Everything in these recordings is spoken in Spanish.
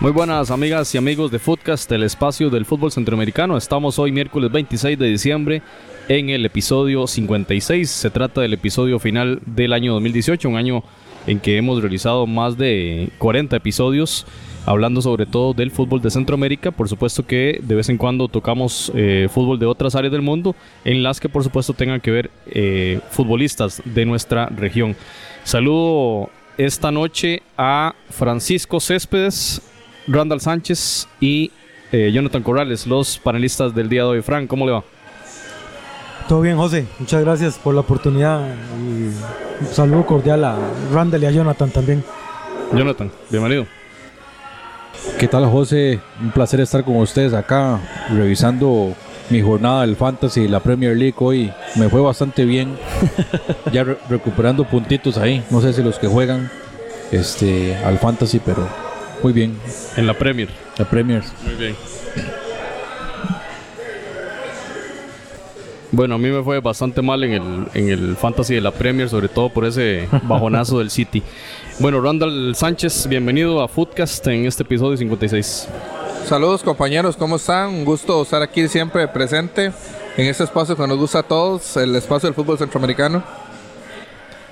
Muy buenas amigas y amigos de Footcast, el espacio del fútbol centroamericano. Estamos hoy miércoles 26 de diciembre en el episodio 56. Se trata del episodio final del año 2018, un año en que hemos realizado más de 40 episodios hablando sobre todo del fútbol de Centroamérica. Por supuesto que de vez en cuando tocamos eh, fútbol de otras áreas del mundo, en las que por supuesto tengan que ver eh, futbolistas de nuestra región. Saludo esta noche a Francisco Céspedes, Randall Sánchez y eh, Jonathan Corrales, los panelistas del día de hoy. Frank, ¿cómo le va? Todo bien, José. Muchas gracias por la oportunidad y un saludo cordial a Randall y a Jonathan también. Jonathan, bienvenido. ¿Qué tal, José? Un placer estar con ustedes acá revisando mi jornada del Fantasy y la Premier League hoy. Me fue bastante bien. ya recuperando puntitos ahí. No sé si los que juegan este, al Fantasy, pero muy bien. En la Premier. La Premier. Muy bien. Bueno, a mí me fue bastante mal en el, en el Fantasy de la Premier, sobre todo por ese bajonazo del City. Bueno, Randall Sánchez, bienvenido a Footcast en este episodio 56. Saludos compañeros, ¿cómo están? Un gusto estar aquí siempre presente en este espacio que nos gusta a todos, el espacio del fútbol centroamericano.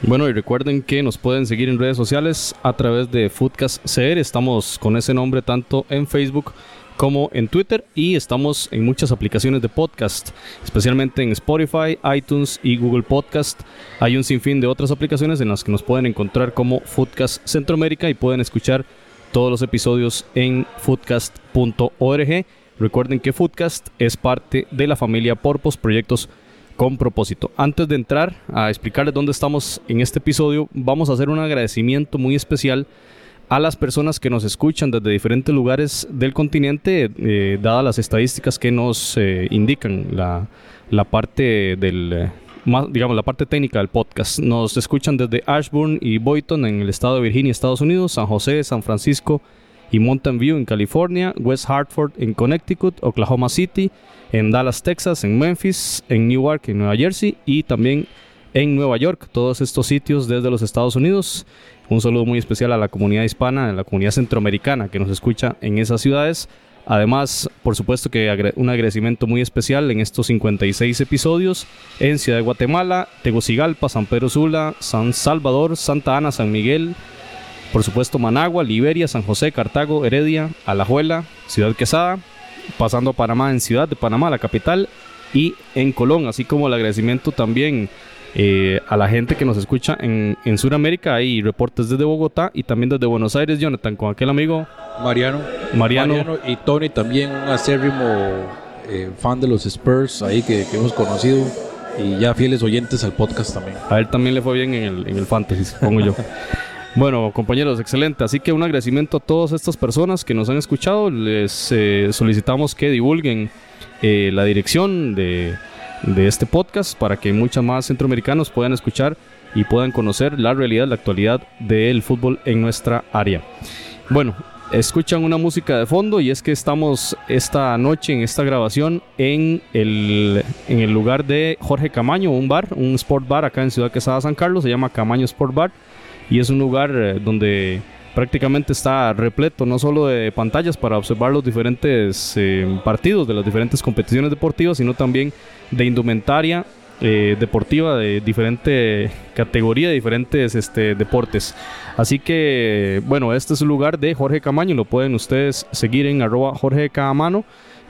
Bueno, y recuerden que nos pueden seguir en redes sociales a través de Foodcast CR. Estamos con ese nombre tanto en Facebook como en Twitter y estamos en muchas aplicaciones de podcast, especialmente en Spotify, iTunes y Google Podcast. Hay un sinfín de otras aplicaciones en las que nos pueden encontrar como Foodcast Centroamérica y pueden escuchar todos los episodios en foodcast.org. Recuerden que Foodcast es parte de la familia Porpos Proyectos con propósito. Antes de entrar a explicarles dónde estamos en este episodio, vamos a hacer un agradecimiento muy especial a las personas que nos escuchan desde diferentes lugares del continente, eh, dadas las estadísticas que nos eh, indican la, la, parte del... Eh, digamos, la parte técnica del podcast. Nos escuchan desde Ashburn y Boynton en el estado de Virginia, Estados Unidos, San José, San Francisco y Mountain View en California, West Hartford en Connecticut, Oklahoma City, en Dallas, Texas, en Memphis, en Newark, en Nueva Jersey y también en Nueva York. Todos estos sitios desde los Estados Unidos. Un saludo muy especial a la comunidad hispana, a la comunidad centroamericana que nos escucha en esas ciudades. Además, por supuesto que un agradecimiento muy especial en estos 56 episodios en Ciudad de Guatemala, Tegucigalpa, San Pedro Sula, San Salvador, Santa Ana, San Miguel, por supuesto Managua, Liberia, San José, Cartago, Heredia, Alajuela, Ciudad Quesada, pasando a Panamá en Ciudad de Panamá, la capital, y en Colón, así como el agradecimiento también eh, a la gente que nos escucha en, en Sudamérica. Hay reportes desde Bogotá y también desde Buenos Aires, Jonathan, con aquel amigo Mariano. Mariano, y Tony, también un acérrimo eh, fan de los Spurs ahí que, hemos conocido y ya fieles oyentes al podcast también. A él también le fue bien en el, en el Fantasy, supongo yo. Bueno, compañeros, excelente. Así que un agradecimiento a todas estas personas que nos han escuchado. Les eh, solicitamos que divulguen eh, la dirección de, este podcast para que muchos más centroamericanos puedan escuchar y puedan conocer la realidad, la actualidad del fútbol en nuestra área. Bueno, escuchan una música de fondo y es que estamos esta noche en esta grabación en el, en el lugar de Jorge Camaño, un bar, un sport bar acá en Ciudad Quesada San Carlos, se llama Camaño Sport Bar y es un lugar eh, donde prácticamente está repleto no solo de pantallas para observar los diferentes eh, partidos de las diferentes competiciones deportivas, sino también de indumentaria eh, deportiva de diferente categoría, de diferentes este, deportes. Así que, bueno, este es el lugar de Jorge Camaño, lo pueden ustedes seguir en arroba Jorge Camano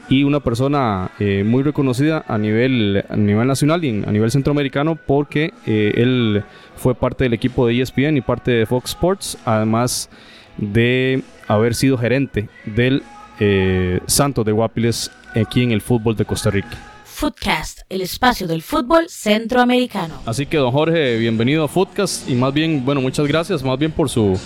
y una persona eh, muy reconocida a nivel, a nivel nacional y a nivel centroamericano porque eh, él fue parte del equipo de ESPN y parte de Fox Sports, además de haber sido gerente del eh, Santos de Guapiles aquí en el fútbol de Costa Rica. Footcast, el espacio del fútbol centroamericano. Así que, don Jorge, bienvenido a Footcast y más bien, bueno, muchas gracias más bien por su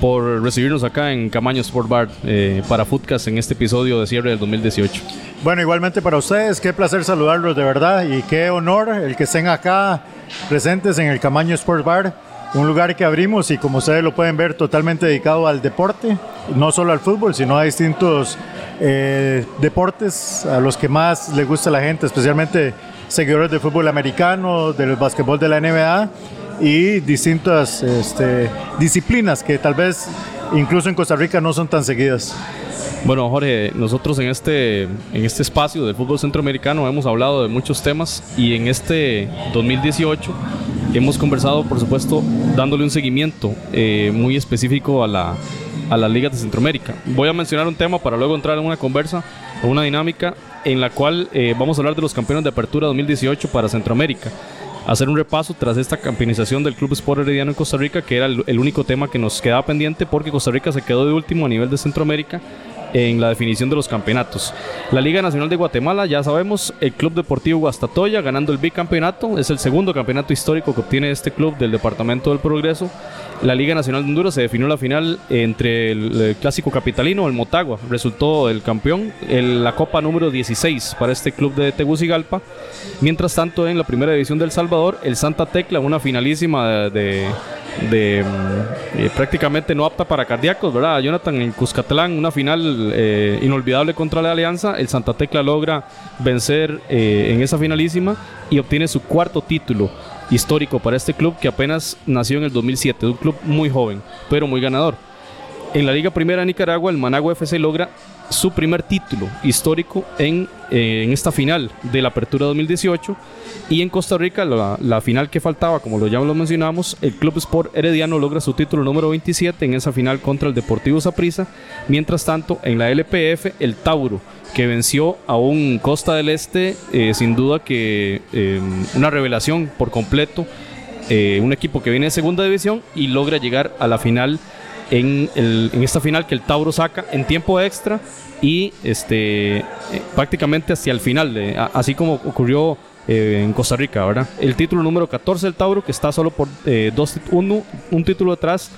por recibirnos acá en Camaño Sport Bar eh, para Footcast en este episodio de cierre del 2018. Bueno, igualmente para ustedes, qué placer saludarlos de verdad y qué honor el que estén acá presentes en el Camaño Sport Bar, un lugar que abrimos y como ustedes lo pueden ver totalmente dedicado al deporte, no solo al fútbol, sino a distintos eh, deportes a los que más le gusta a la gente, especialmente seguidores de fútbol americano, del básquetbol de la NBA y distintas este, disciplinas que tal vez incluso en Costa Rica no son tan seguidas. Bueno, Jorge, nosotros en este, en este espacio del fútbol centroamericano hemos hablado de muchos temas y en este 2018 hemos conversado, por supuesto, dándole un seguimiento eh, muy específico a la, a las ligas de Centroamérica. Voy a mencionar un tema para luego entrar en una conversa o una dinámica en la cual eh, vamos a hablar de los campeones de apertura 2018 para Centroamérica hacer un repaso tras esta campeonización del Club Sport Herediano en Costa Rica, que era el, único tema que nos quedaba pendiente porque Costa Rica se quedó de último a nivel de Centroamérica en la definición de los campeonatos. La Liga Nacional de Guatemala, ya sabemos, el Club Deportivo Guastatoya ganando el bicampeonato, es el segundo campeonato histórico que obtiene este club del Departamento del Progreso. La Liga Nacional de Honduras se definió la final entre el, clásico capitalino, el Motagua, resultó el campeón, la Copa número 16 para este club de Tegucigalpa. Mientras tanto, en la primera división del Salvador, el Santa Tecla, una finalísima de de mm, eh, prácticamente no apta para cardíacos, ¿verdad? Jonathan en Cuscatlán, una final eh, inolvidable contra la Alianza. El Santa Tecla logra vencer eh, en esa finalísima y obtiene su cuarto título histórico para este club que apenas nació en el 2007. Un club muy joven, pero muy ganador. En la Liga Primera de Nicaragua, el Managua FC logra su primer título histórico en, en esta final de la Apertura 2018 y en Costa Rica, la, final que faltaba, como lo ya lo mencionamos, el Club Sport Herediano logra su título número 27 en esa final contra el Deportivo Saprissa. Mientras tanto, en la LPF, el Tauro, que venció a un Costa del Este, eh, sin duda que eh, una revelación por completo. Eh, un equipo que viene de segunda división y logra llegar a la final en, en, esta final que el Tauro saca en tiempo extra y este prácticamente hacia el final, así como ocurrió eh, en Costa Rica, ¿verdad? El título número 14 del Tauro, que está solo por eh, dos, uno, un título atrás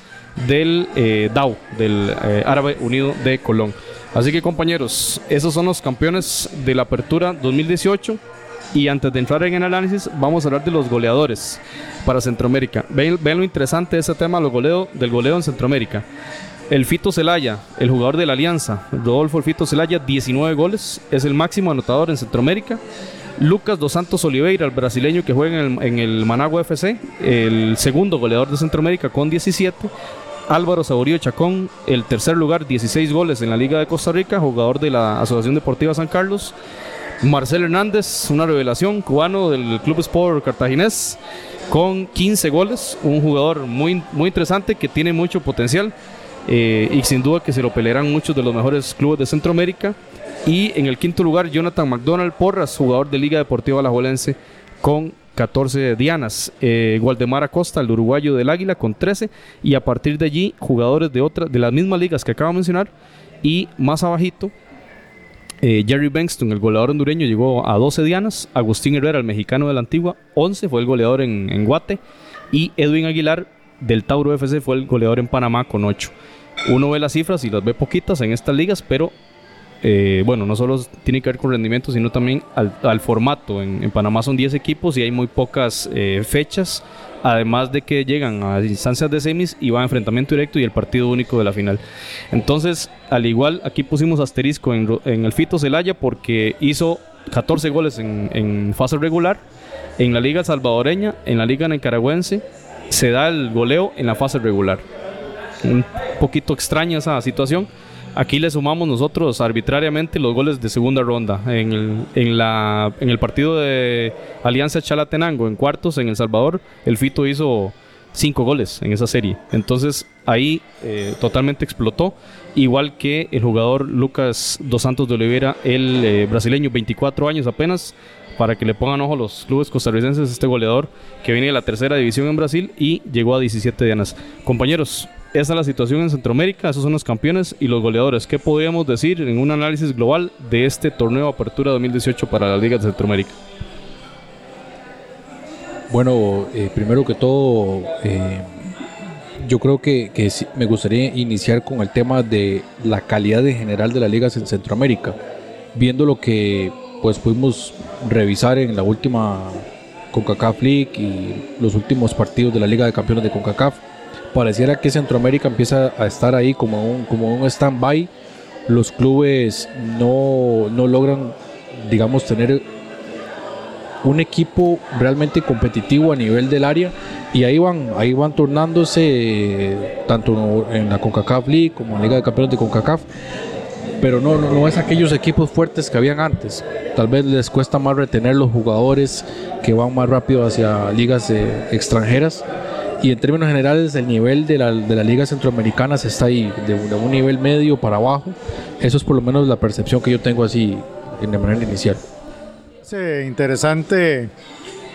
del eh, DAO, del Árabe Unido de Colón. Así que compañeros, esos son los campeones de la Apertura 2018. Y antes de entrar en el análisis, vamos a hablar de los goleadores para Centroamérica. Ven, lo interesante de ese tema los goleo, del goleo en Centroamérica. El Fito Celaya, el jugador de la Alianza, Rodolfo el Fito Celaya, 19 goles, es el máximo anotador en Centroamérica. Lucas Dos Santos Oliveira, el brasileño que juega en el, Managua FC, el segundo goleador de Centroamérica con 17. Álvaro Saborío Chacón, el tercer lugar, 16 goles en la Liga de Costa Rica, jugador de la Asociación Deportiva San Carlos. Marcel Hernández, una revelación, cubano del Club Sport Cartaginés, con 15 goles, un jugador muy, muy interesante que tiene mucho potencial eh, y sin duda que se lo pelearán muchos de los mejores clubes de Centroamérica. Y en el quinto lugar, Jonathan McDonald Porras, jugador de Liga Deportiva Alajuelense, con 14 dianas. Eh, Waldemar Acosta, el uruguayo del Águila, con 13. Y a partir de allí, jugadores de, otra, de las mismas ligas que acabo de mencionar. Y más abajito, eh, Jerry Bengston, el goleador hondureño, llegó a 12 dianas. Agustín Herrera, el mexicano de la antigua, 11, fue el goleador en, Guate. Y Edwin Aguilar, del Tauro FC, fue el goleador en Panamá con 8. Uno ve las cifras y las ve poquitas en estas ligas, pero eh, bueno, no solo tiene que ver con rendimiento, sino también al, formato. En, Panamá son 10 equipos y hay muy pocas eh, fechas, además de que llegan a instancias de semis y va a enfrentamiento directo y el partido único de la final. Entonces, al igual, aquí pusimos asterisco en, el Fito Celaya porque hizo 14 goles en, fase regular. En la Liga Salvadoreña, en la Liga Nicaragüense, se da el goleo en la fase regular. Un poquito extraña esa situación Aquí le sumamos nosotros arbitrariamente los goles de segunda ronda. En el, en la, en el partido de Alianza Chalatenango, en cuartos, en El Salvador, el Fito hizo cinco goles en esa serie. Entonces ahí eh, totalmente explotó. Igual que el jugador Lucas Dos Santos de Oliveira, el eh, brasileño, 24 años apenas, para que le pongan ojo a los clubes costarricenses, este goleador que viene de la tercera división en Brasil y llegó a 17 dianas. Compañeros, esa es la situación en Centroamérica, esos son los campeones y los goleadores. ¿Qué podríamos decir en un análisis global de este torneo Apertura 2018 para la Liga de Centroamérica? Bueno, eh, primero que todo, eh, yo creo que, me gustaría iniciar con el tema de la calidad en general de las ligas en Centroamérica, viendo lo que pues pudimos revisar en la última CONCACAF League y los últimos partidos de la Liga de Campeones de CONCACAF pareciera que Centroamérica empieza a estar ahí como un, como un stand-by los clubes no, no logran, digamos, tener un equipo realmente competitivo a nivel del área y ahí van, ahí van tanto en la CONCACAF League como en la Liga de Campeones de CONCACAF, pero no, no, no es aquellos equipos fuertes que habían antes. Tal vez les cuesta más retener los jugadores que van más rápido hacia ligas eh, extranjeras. Y en términos generales, el nivel de la, de las ligas centroamericanas está ahí, de, de un nivel medio para abajo. Eso es por lo menos la percepción que yo tengo así de manera inicial. Es interesante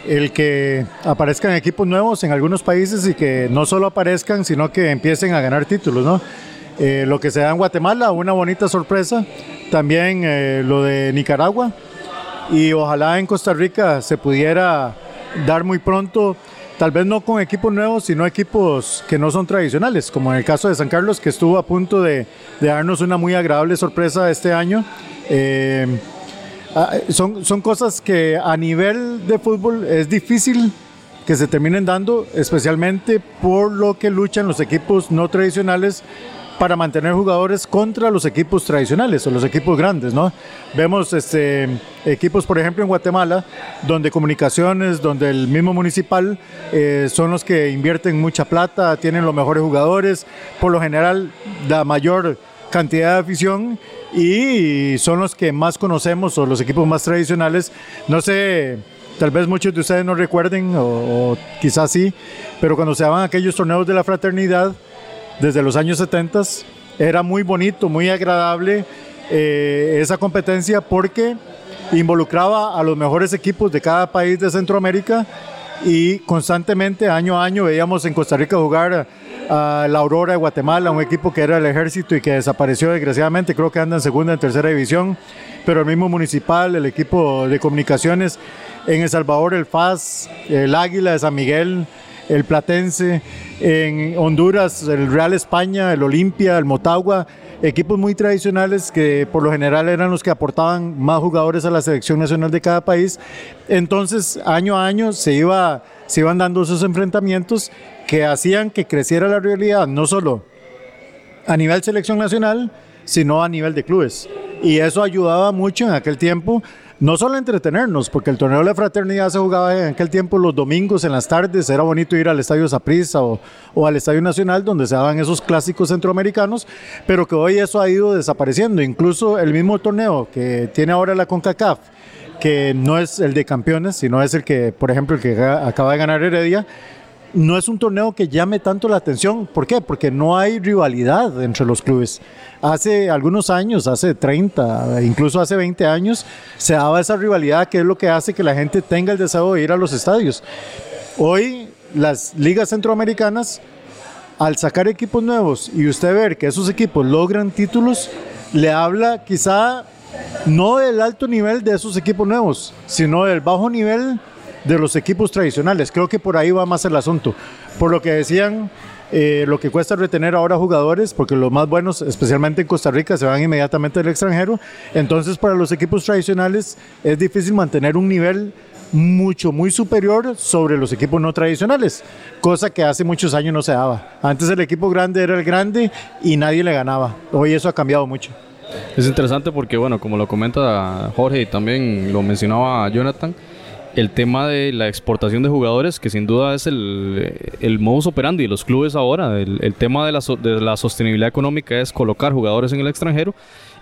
el que aparezcan equipos nuevos en algunos países y que no solo aparezcan, sino que empiecen a ganar títulos, ¿no? Eh, lo que se da en Guatemala, una bonita sorpresa. También eh, lo de Nicaragua. Y ojalá en Costa Rica se pudiera dar muy pronto, tal vez no con equipos nuevos, sino equipos que no son tradicionales, como en el caso de San Carlos, que estuvo a punto de, darnos una muy agradable sorpresa este año. Eh, Ah, son, son cosas que a nivel de fútbol es difícil que se terminen dando, especialmente por lo que luchan los equipos no tradicionales para mantener jugadores contra los equipos tradicionales o los equipos grandes, ¿no? Vemos este, equipos, por ejemplo, en Guatemala, donde comunicaciones, donde el mismo municipal eh, son los que invierten mucha plata, tienen los mejores jugadores, por lo general la mayor cantidad de afición y son los que más conocemos o los equipos más tradicionales. No sé, tal vez muchos de ustedes no recuerden o, quizás sí, pero cuando se daban aquellos torneos de la fraternidad desde los años 70 era muy bonito, muy agradable eh, esa competencia porque involucraba a los mejores equipos de cada país de Centroamérica y constantemente año a año veíamos en Costa Rica jugar a la Aurora de Guatemala, un equipo que era el ejército y que desapareció desgraciadamente, creo que anda en segunda, en tercera división, pero el mismo municipal, el equipo de comunicaciones, en El Salvador el FAS, el Águila de San Miguel, el Platense, en Honduras el Real España, el Olimpia, el Motagua, equipos muy tradicionales que por lo general eran los que aportaban más jugadores a la selección nacional de cada país. Entonces, año a año se, iba, se iban dando esos enfrentamientos que hacían que creciera la realidad, no solo a nivel selección nacional, sino a nivel de clubes. Y eso ayudaba mucho en aquel tiempo, no solo entretenernos, porque el torneo de la fraternidad se jugaba en aquel tiempo los domingos en las tardes, era bonito ir al Estadio Saprissa o, o al Estadio Nacional, donde se daban esos clásicos centroamericanos, pero que hoy eso ha ido desapareciendo. Incluso el mismo torneo que tiene ahora la CONCACAF, que no es el de campeones, sino es el que, por ejemplo, el que acaba de ganar Heredia, no es un torneo que llame tanto la atención. ¿Por qué? Porque no hay rivalidad entre los clubes. Hace algunos años, hace 30, incluso hace 20 años, se daba esa rivalidad que es lo que hace que la gente tenga el deseo de ir a los estadios. Hoy las ligas centroamericanas, al sacar equipos nuevos y usted ver que esos equipos logran títulos, le habla quizá no del alto nivel de esos equipos nuevos, sino del bajo nivel de los equipos tradicionales. Creo que por ahí va más el asunto. Por lo que decían, eh, lo que cuesta retener ahora jugadores, porque los más buenos, especialmente en Costa Rica, se van inmediatamente al extranjero. Entonces, para los equipos tradicionales es difícil mantener un nivel mucho, muy superior sobre los equipos no tradicionales, cosa que hace muchos años no se daba. Antes el equipo grande era el grande y nadie le ganaba. Hoy eso ha cambiado mucho. Es interesante porque, bueno, como lo comenta Jorge y también lo mencionaba Jonathan, el tema de la exportación de jugadores, que sin duda es el, el modus operandi de los clubes ahora. El, tema de la, sostenibilidad económica es colocar jugadores en el extranjero.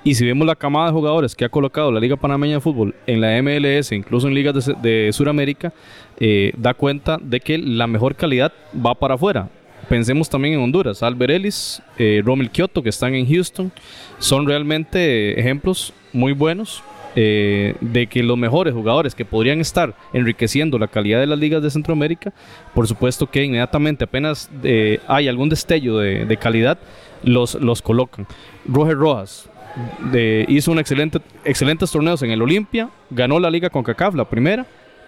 Y si vemos la camada de jugadores que ha colocado la Liga Panameña de Fútbol en la MLS, incluso en ligas de, de Sudamérica, eh, da cuenta de que la mejor calidad va para afuera. Pensemos también en Honduras. Albert Ellis, eh, Romel Kioto, que están en Houston, son realmente ejemplos muy buenos eh, de que los mejores jugadores que podrían estar enriqueciendo la calidad de las ligas de Centroamérica, por supuesto que inmediatamente apenas eh, hay algún destello de, calidad, los, los colocan. Roger Rojas hizo excelentes torneos en el Olimpia, ganó la liga con CACAF, la primera,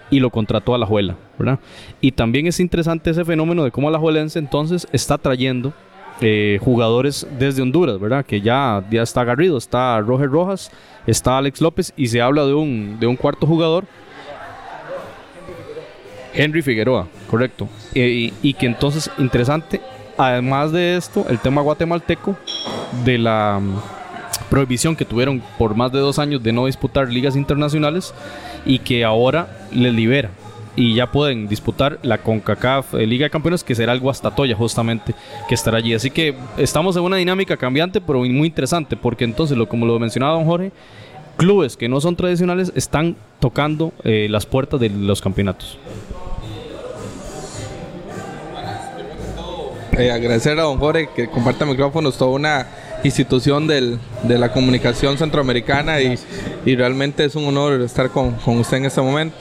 y lo contrató a la Juela, ¿verdad? Y también es interesante ese fenómeno de cómo la Juelense entonces está trayendo eh, jugadores desde Honduras, ¿verdad? Que ya, ya está Garrido, está Roger Rojas, está Alex López y se habla de un, de un cuarto jugador. Henry Figueroa, correcto. y que entonces, interesante, además de esto, el tema guatemalteco de la prohibición que tuvieron por más de dos años de no disputar ligas internacionales y que ahora les libera y ya pueden disputar la CONCACAF eh, Liga de Campeones, que será el Guastatoya justamente, que estará allí. Así que estamos en una dinámica cambiante, pero muy interesante, porque entonces, lo, como lo mencionaba don Jorge, clubes que no son tradicionales están tocando eh, las puertas de los campeonatos. Eh, agradecer a don Jorge que comparta micrófonos, toda una institución del, de la comunicación centroamericana y, y, realmente es un honor estar con, con usted en este momento.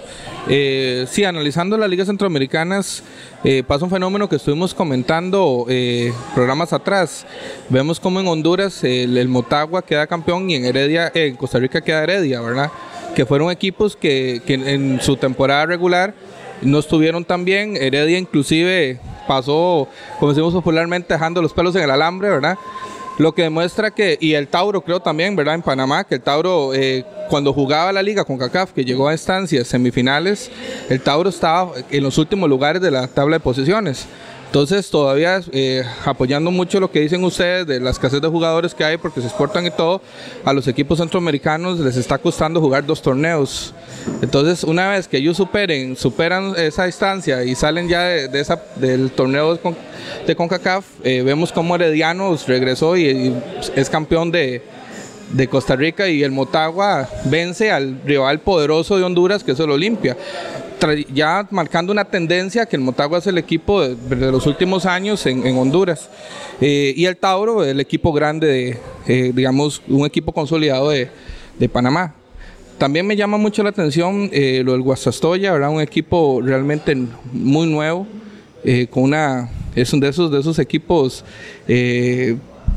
Eh, sí, analizando las ligas centroamericanas, eh, pasa un fenómeno que estuvimos comentando eh, programas atrás. Vemos como en Honduras el, Motagua queda campeón y en Heredia, en Costa Rica queda Heredia, ¿verdad? Que fueron equipos que, que en su temporada regular no estuvieron tan bien. Heredia inclusive pasó, como decimos popularmente, dejando los pelos en el alambre, ¿verdad? Lo que demuestra que, y el Tauro creo también, ¿verdad? En Panamá, que el Tauro, eh, cuando jugaba la liga con CACAF, que llegó a instancias semifinales, el Tauro estaba en los últimos lugares de la tabla de posiciones. Entonces, todavía eh, apoyando mucho lo que dicen ustedes de la escasez de jugadores que hay, porque se exportan y todo, a los equipos centroamericanos les está costando jugar dos torneos. Entonces, una vez que ellos superen, superan esa distancia y salen ya de, esa, del torneo de CONCACAF, eh, vemos cómo Heredianos regresó y, es campeón de, de Costa Rica y el Motagua vence al rival poderoso de Honduras, que es el Olimpia ya marcando una tendencia que el Motagua es el equipo de, los últimos años en, Honduras. Eh, y el Tauro, el equipo grande, de, eh, digamos, un equipo consolidado de, Panamá. También me llama mucho la atención eh, lo del Guasastoya, ¿verdad? Un equipo realmente muy nuevo, con una, es un de esos, de esos equipos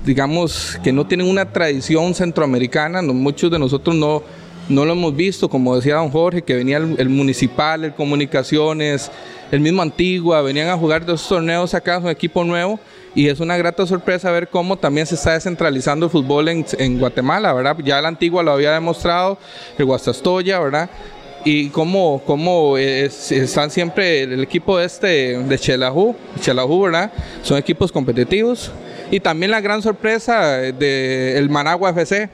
digamos, que no tienen una tradición centroamericana, muchos de nosotros no, no lo hemos visto, como decía don Jorge, que venía el, municipal, el comunicaciones, el mismo Antigua, venían a jugar dos torneos acá, un equipo nuevo, y es una grata sorpresa ver cómo también se está descentralizando el fútbol en, Guatemala, ¿verdad? Ya la Antigua lo había demostrado, el Guastastoya, ¿verdad? Y cómo, cómo están siempre el, equipo este de Chelajú, Chelajú, ¿verdad? Son equipos competitivos. Y también la gran sorpresa del de Managua FC,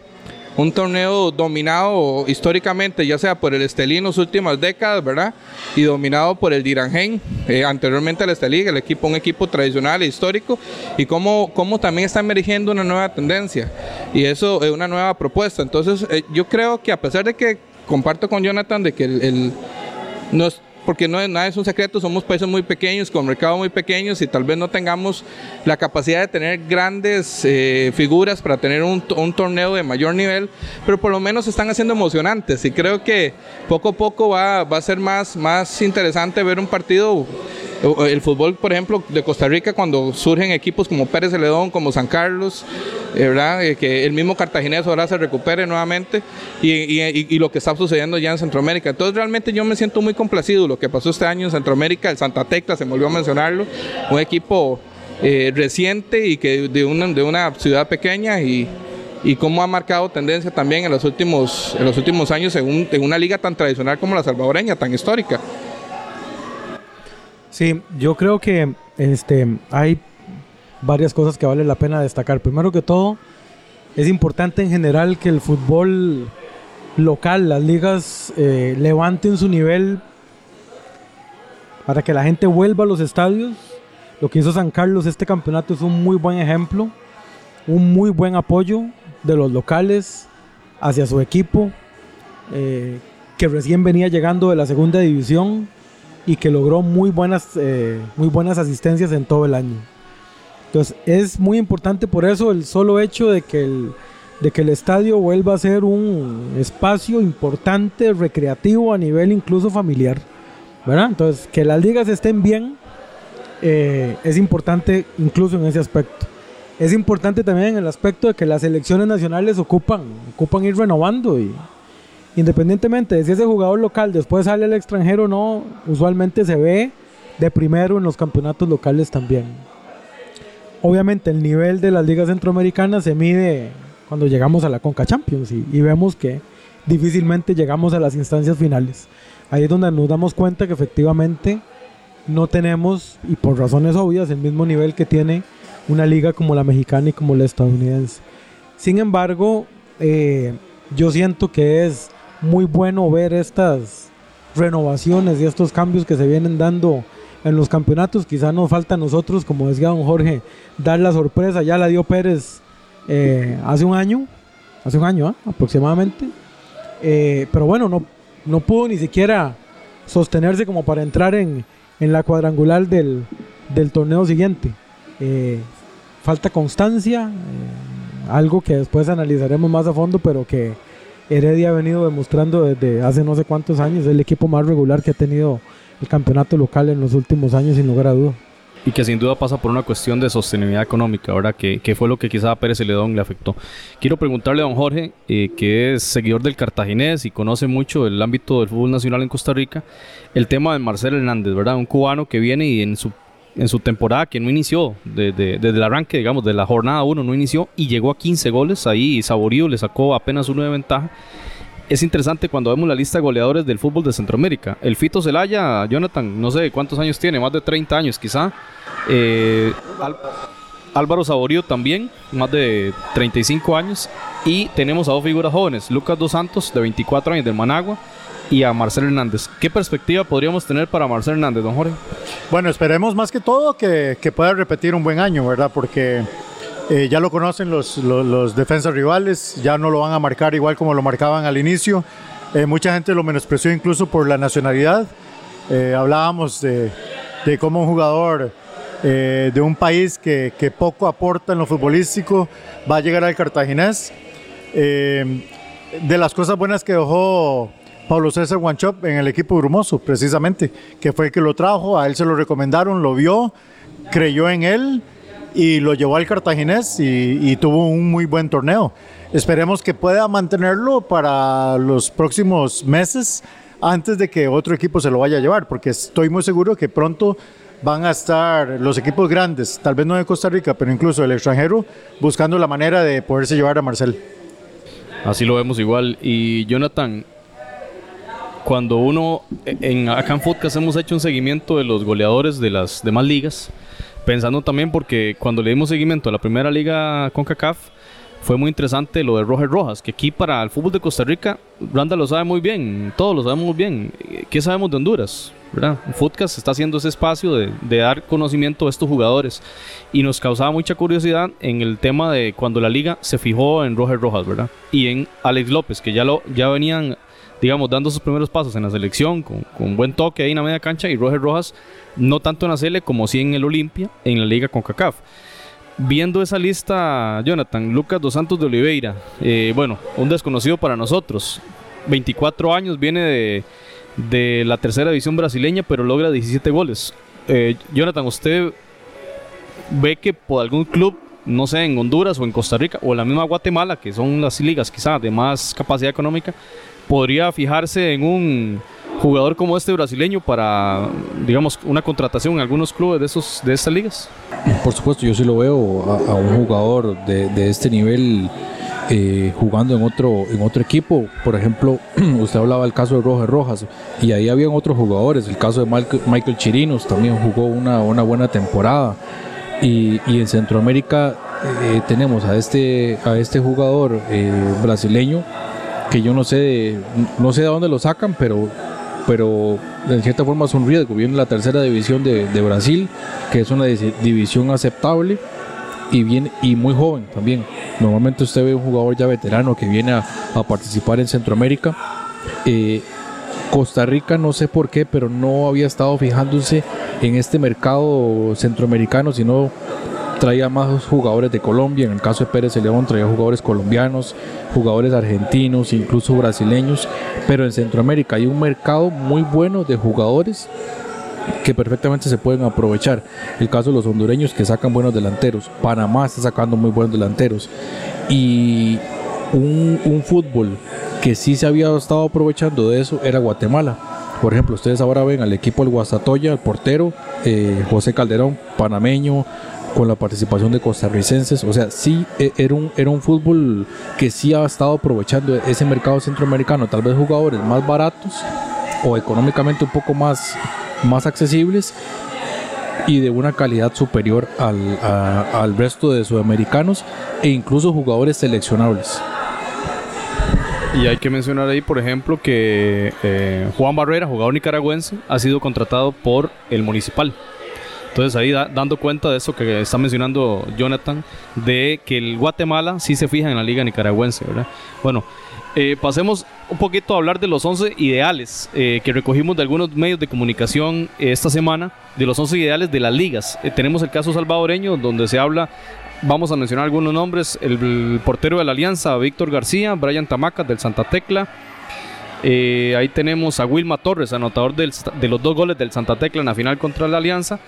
un torneo dominado históricamente, ya sea por el Estelí en las últimas décadas, ¿verdad? Y dominado por el Dirangen, eh, anteriormente el Estelí, el equipo, un equipo tradicional e histórico, y cómo, cómo también está emergiendo una nueva tendencia, y eso es una nueva propuesta. Entonces, eh, yo creo que a pesar de que comparto con Jonathan de que el, el no porque no, nada es un secreto, somos países muy pequeños, con mercados muy pequeños y tal vez no tengamos la capacidad de tener grandes eh, figuras para tener un, un, torneo de mayor nivel, pero por lo menos están haciendo emocionantes y creo que poco a poco va, va a ser más, más interesante ver un partido el fútbol, por ejemplo, de Costa Rica, cuando surgen equipos como Pérez Celedón, como San Carlos, eh, ¿verdad? Eh, que el mismo cartaginés ahora se recupere nuevamente y, lo que está sucediendo ya en Centroamérica. Entonces, realmente yo me siento muy complacido. Lo que pasó este año en Centroamérica, el Santa Tecla, se me volvió a mencionarlo, un equipo eh, reciente y que de una, ciudad pequeña y, y cómo ha marcado tendencia también en los últimos, años en, en una liga tan tradicional como la salvadoreña, tan histórica. Sí, yo creo que este, hay varias cosas que vale la pena destacar. Primero que todo, es importante en general que el fútbol local, las ligas, eh, levanten su nivel para que la gente vuelva a los estadios. Lo que hizo San Carlos, este campeonato es un muy buen ejemplo, un muy buen apoyo de los locales hacia su equipo, eh, que recién venía llegando de la segunda división y que logró muy buenas, eh, muy buenas asistencias en todo el año. Entonces es muy importante por eso el solo hecho de que el, de que el estadio vuelva a ser un espacio importante, recreativo a nivel incluso familiar. ¿verdad? Entonces que las ligas estén bien eh, es importante incluso en ese aspecto. Es importante también en el aspecto de que las selecciones nacionales ocupan, ocupan ir renovando y, independientemente de si ese jugador local después sale al extranjero o no, usualmente se ve de primero en los campeonatos locales también. Obviamente el nivel de las ligas centroamericanas se mide cuando llegamos a la Conca Champions y, vemos que difícilmente llegamos a las instancias finales. Ahí es donde nos damos cuenta que efectivamente no tenemos, y por razones obvias, el mismo nivel que tiene una liga como la mexicana y como la estadounidense. Sin embargo, eh, yo siento que es muy bueno ver estas renovaciones y estos cambios que se vienen dando en los campeonatos. Quizá nos falta a nosotros, como decía don Jorge, dar la sorpresa. Ya la dio Pérez eh, hace un año, hace un año ¿ah? aproximadamente. Eh, pero bueno, no, no pudo ni siquiera sostenerse como para entrar en, en la cuadrangular del, del torneo siguiente. Eh, falta constancia, algo que después analizaremos más a fondo, pero que Heredia ha venido demostrando desde hace no sé cuántos años, es el equipo más regular que ha tenido el campeonato local en los últimos años, sin lugar a duda. Y que sin duda pasa por una cuestión de sostenibilidad económica, ahora que, que, fue lo que quizá a Pérez Celedón le afectó. Quiero preguntarle a don Jorge, eh, que es seguidor del cartaginés y conoce mucho el ámbito del fútbol nacional en Costa Rica, el tema de Marcelo Hernández, ¿verdad? Un cubano que viene y en su en su temporada que no inició, desde, el arranque, digamos, de la jornada 1 no inició y llegó a 15 goles, ahí Saborío le sacó apenas uno de ventaja. Es interesante cuando vemos la lista de goleadores del fútbol de Centroamérica. El Fito Zelaya, Jonathan, no sé cuántos años tiene, más de 30 años quizá. Eh, Álvaro Saborío también, más de 35 años. Y tenemos a dos figuras jóvenes, Lucas Dos Santos, de 24 años, del Managua, y a Marcelo Hernández. ¿Qué perspectiva podríamos tener para Marcelo Hernández, don Jorge? Bueno, esperemos más que todo que, que pueda repetir un buen año, ¿verdad? Porque eh, ya lo conocen los, los, defensas rivales, ya no lo van a marcar igual como lo marcaban al inicio. Eh, mucha gente lo menospreció incluso por la nacionalidad. Eh, hablábamos de, de, cómo un jugador de un país que, que, poco aporta en lo futbolístico va a llegar al cartaginés. de las cosas buenas que dejó Pablo César Guanchop en el equipo Brumoso, precisamente, que fue el que lo trajo, a él se lo recomendaron, lo vio, creyó en él y lo llevó al Cartaginés y, tuvo un muy buen torneo. Esperemos que pueda mantenerlo para los próximos meses antes de que otro equipo se lo vaya a llevar, porque estoy muy seguro que pronto van a estar los equipos grandes, tal vez no de Costa Rica, pero incluso el extranjero, buscando la manera de poderse llevar a Marcel. Así lo vemos igual. Y Jonathan, cuando uno, en, acá Podcast hemos hecho un seguimiento de los goleadores de las demás ligas, pensando también porque cuando le dimos seguimiento a la primera liga CONCACAF, fue muy interesante lo de Roger Rojas, que aquí para el fútbol de Costa Rica, Randa lo sabe muy bien, todos lo sabemos muy bien. ¿Qué sabemos de Honduras? ¿verdad? Footcast está haciendo ese espacio de, de, dar conocimiento a estos jugadores y nos causaba mucha curiosidad en el tema de cuando la liga se fijó en Roger Rojas, ¿verdad? Y en Alex López, que ya, lo, ya venían digamos, dando sus primeros pasos en la selección, con, con buen toque ahí en la media cancha, y Roger Rojas, no tanto en la Cele como sí en el Olimpia, en la liga con CACAF. Viendo esa lista, Jonathan, Lucas Dos Santos de Oliveira, eh, bueno, un desconocido para nosotros, 24 años, viene de, de la tercera división brasileña, pero logra 17 goles. Eh, Jonathan, ¿usted ve que por algún club no sé, en Honduras o en Costa Rica o la misma Guatemala, que son las ligas quizás de más capacidad económica, podría fijarse en un jugador como este brasileño para, digamos, una contratación en algunos clubes de, esos, de estas ligas? Por supuesto, yo sí lo veo a, un jugador de, este nivel eh, jugando en otro, en otro equipo. Por ejemplo, usted hablaba del caso de Rojas Rojas y ahí habían otros jugadores. El caso de Michael, Chirinos también jugó una, una buena temporada. Y, y en Centroamérica eh, tenemos a este, a este jugador eh, brasileño que yo no sé, no sé de dónde lo sacan, pero, pero de cierta forma es un riesgo. Viene la tercera división de, Brasil, que es una división aceptable y, bien, y muy joven también. Normalmente usted ve un jugador ya veterano que viene a, participar en Centroamérica. Eh, Costa Rica no sé por qué, pero no había estado fijándose en este mercado centroamericano, sino traía más jugadores de Colombia, en el caso de Pérez León traía jugadores colombianos, jugadores argentinos, incluso brasileños, pero en Centroamérica hay un mercado muy bueno de jugadores que perfectamente se pueden aprovechar. El caso de los hondureños que sacan buenos delanteros, Panamá está sacando muy buenos delanteros y un, fútbol que sí se había estado aprovechando de eso era Guatemala. Por ejemplo, ustedes ahora ven al equipo del Guastatoya, el portero, eh, José Calderón, panameño, con la participación de costarricenses. O sea, sí e, era un, era un fútbol que sí ha estado aprovechando ese mercado centroamericano, tal vez jugadores más baratos o económicamente un poco más, más accesibles, y de una calidad superior al, al resto de sudamericanos e incluso jugadores seleccionables. Y hay que mencionar ahí, por ejemplo, que eh, Juan Barrera, jugador nicaragüense, ha sido contratado por el Municipal. Entonces ahí dando cuenta de eso que está mencionando Jonathan, de que el Guatemala sí se fija en la liga nicaragüense, ¿verdad? Bueno, eh, pasemos un poquito a hablar de los 11 ideales eh, que recogimos de algunos medios de comunicación esta semana, de los 11 ideales de las ligas. tenemos el caso salvadoreño, donde se habla Vamos a mencionar algunos nombres. El, portero de la Alianza, Víctor García, Brian Tamacas del Santa Tecla. Eh, ahí tenemos a Wilma Torres, anotador de los dos goles del Santa Tecla en la final contra la Alianza.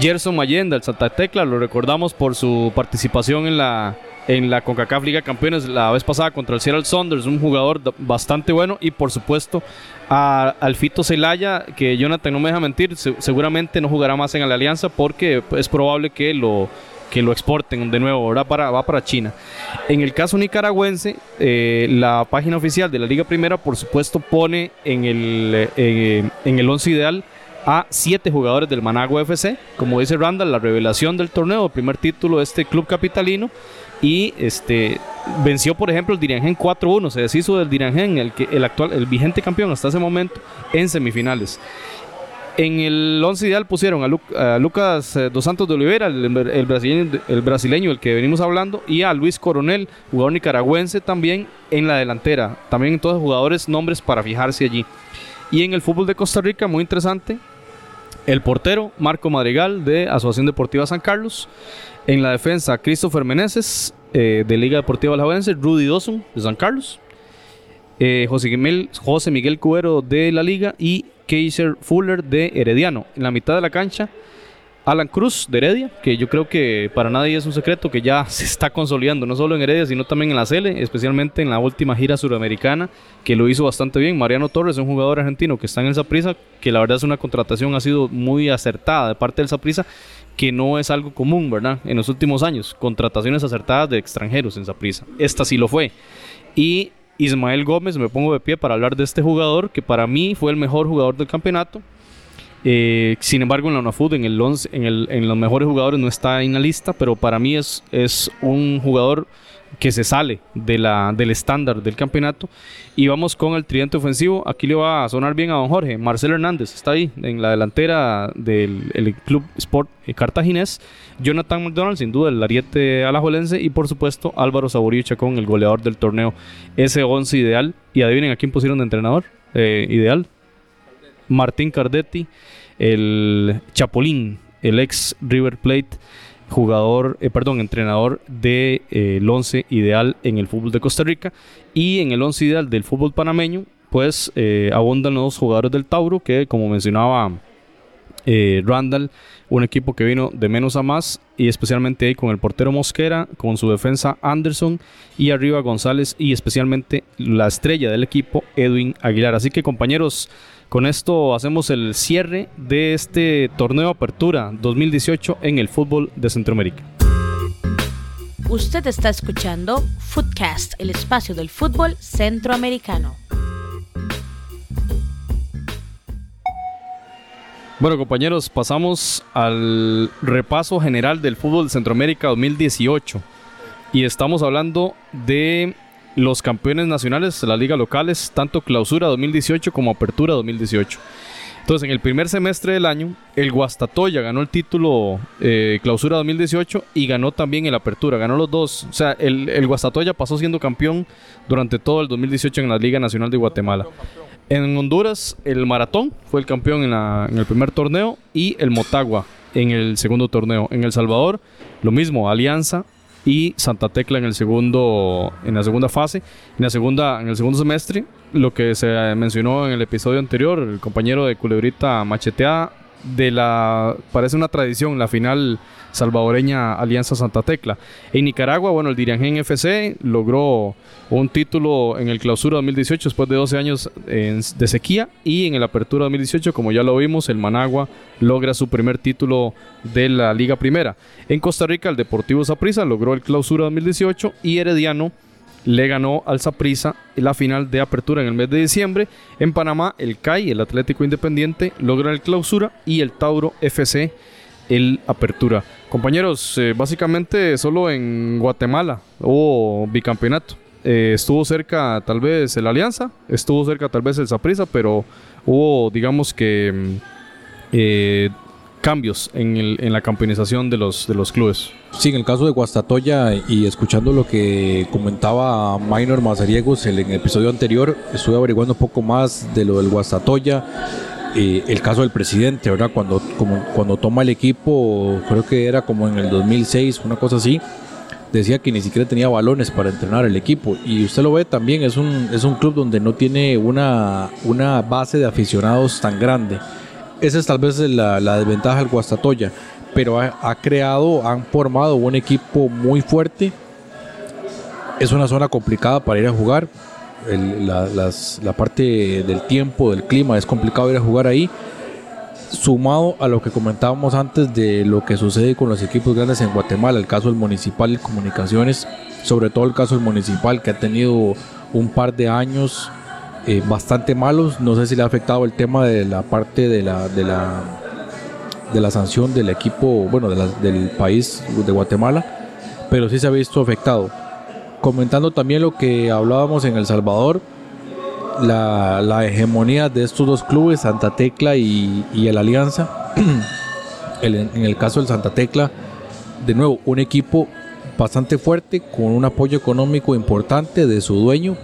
Gerson Mayen del Santa Tecla, lo recordamos por su participación en la, en la CONCACAF Liga Campeones la vez pasada contra el Seattle Saunders, un jugador bastante bueno. Y por supuesto a Alfito Celaya, que Jonathan no me deja mentir, seguramente no jugará más en la Alianza porque es probable que lo que lo exporten de nuevo, ahora para, va para China. En el caso nicaragüense, eh, la página oficial de la Liga Primera, por supuesto, pone en el, eh, en el once ideal a siete jugadores del Managua FC, como dice Randall, la revelación del torneo, el primer título de este club capitalino, y este venció por ejemplo el Dirigen 4-1, se deshizo del Dirigen, el, el actual, el vigente campeón hasta ese momento, en semifinales. En el 11 ideal pusieron a, Lucas eh, Dos Santos de Oliveira, el, brasileño, el brasileño, el que venimos hablando, y a Luis Coronel, jugador nicaragüense también en la delantera. También todos jugadores, nombres para fijarse allí. Y en el fútbol de Costa Rica, muy interesante, el portero Marco Madrigal de Asociación Deportiva San Carlos. En la defensa, Christopher Meneses eh, de Liga Deportiva Alajuelense, Rudy Dawson de San Carlos. Eh, José, Miguel, José Miguel Cuero de la Liga y Kaiser Fuller de Herediano. En la mitad de la cancha, Alan Cruz de Heredia, que yo creo que para nadie es un secreto que ya se está consolidando, no solo en Heredia, sino también en la Cele, especialmente en la última gira suramericana, que lo hizo bastante bien. Mariano Torres, un jugador argentino que está en el Saprissa, que la verdad es una contratación, ha sido muy acertada de parte del Saprissa, que no es algo común, ¿verdad? En los últimos años, contrataciones acertadas de extranjeros en Saprissa. Esta sí lo fue. Y Ismael Gómez, me pongo de pie para hablar de este jugador, que para mí fue el mejor jugador del campeonato. Eh, sin embargo, en la UNAFUT, en, el en, el, en los mejores jugadores, no está en la lista, pero para mí es, es un jugador que se sale de la, del estándar del campeonato. Y vamos con el tridente ofensivo. Aquí le va a sonar bien a don Jorge. Marcelo Hernández está ahí en la delantera del Club Sport Cartaginés. Jonathan McDonald, sin duda, el ariete alajuelense. Y por supuesto, Álvaro Saborío Chacón, el goleador del torneo. Ese 11 ideal. Y adivinen a quién pusieron de entrenador eh, ideal. Martín Cardetti, el Chapolín, el ex River Plate jugador, eh, perdón, entrenador del de, eh, once ideal en el fútbol de Costa Rica y en el once ideal del fútbol panameño, pues eh, abundan los jugadores del Tauro que, como mencionaba Randall, un equipo que vino de menos a más y especialmente ahí con el portero Mosquera, con su defensa Anderson y arriba González y especialmente la estrella del equipo Edwin Aguilar. Así que compañeros, con esto hacemos el cierre de este torneo Apertura 2018 en el fútbol de Centroamérica. Usted está escuchando Footcast, el espacio del fútbol centroamericano. Bueno compañeros, pasamos al repaso general del fútbol de Centroamérica 2018 y estamos hablando de los campeones nacionales de las ligas locales, tanto clausura 2018 como apertura 2018. Entonces, en el primer semestre del año, el Guastatoya ganó el título eh, clausura 2018 y ganó también el apertura, ganó los dos. O sea, el, Guastatoya pasó siendo campeón durante todo el 2018 en la Liga Nacional de Guatemala. En Honduras, el Maratón fue el campeón en el primer torneo y el Motagua en el segundo torneo. En El Salvador, lo mismo, Alianza y Santa Tecla en el segundo en la segunda fase en la segunda en el segundo semestre. Lo que se mencionó en el episodio anterior el compañero de Culebrita macheteada de la parece una tradición la final salvadoreña Alianza Santa Tecla. En Nicaragua, bueno, el Diriangén FC logró un título en el Clausura 2018 después de 12 años de sequía y en el Apertura 2018, como ya lo vimos, el Managua logra su primer título de la Liga Primera. En Costa Rica, el Deportivo Saprissa logró el Clausura 2018 y Herediano le ganó al Saprissa la final de apertura en el mes de diciembre. En Panamá, el CAI, el Atlético Independiente, logra el clausura y el Tauro FC el Apertura. Compañeros, eh, básicamente solo en Guatemala hubo bicampeonato. Eh, estuvo cerca tal vez el Alianza, estuvo cerca tal vez el Saprissa, pero hubo, digamos que, mm, eh, cambios en, el- en la campeonización de los, de los clubes. Sí, en el caso de Guastatoya y escuchando lo que comentaba Minor Mazariegos en el episodio anterior, estuve averiguando un poco más de lo del Guastatoya, eh, el caso del presidente, ¿verdad? Cuando, como, cuando toma el equipo, creo que era como en el 2006, una cosa así, decía que ni siquiera tenía balones para entrenar el equipo. Y usted lo ve también, es un, es un club donde no tiene una, una base de aficionados tan grande. Esa es tal vez la, la desventaja del Guastatoya. Pero ha, ha creado, han formado un equipo muy fuerte. Es una zona complicada para ir a jugar. La, la parte del tiempo, del clima, es complicado ir a jugar ahí. Sumado a lo que comentábamos antes de lo que sucede con los equipos grandes en Guatemala, el caso del Municipal de Comunicaciones, sobre todo el caso del Municipal que ha tenido un par de años eh, bastante malos. No sé si le ha afectado el tema de la parte de la, de la, de la sanción del equipo, bueno, del país de Guatemala, pero sí se ha visto afectado. Comentando también lo que hablábamos en El Salvador, la, la hegemonía de estos dos clubes, Santa Tecla y, el Alianza. En el caso del Santa Tecla, de nuevo, un equipo bastante fuerte, con un apoyo económico importante de su dueño,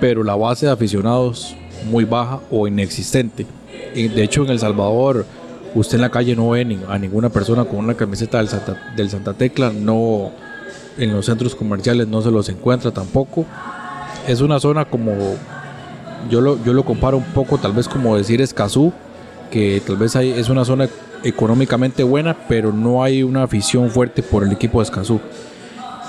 pero la base de aficionados muy baja o inexistente. De hecho, en El Salvador, usted en la calle no ve a ninguna persona con una camiseta del Santa, Tecla, no en los centros comerciales no se los encuentra tampoco. Es una zona como yo lo, comparo un poco tal vez como decir Escazú, que tal vez es una zona económicamente buena, pero no hay una afición fuerte por el equipo de Escazú.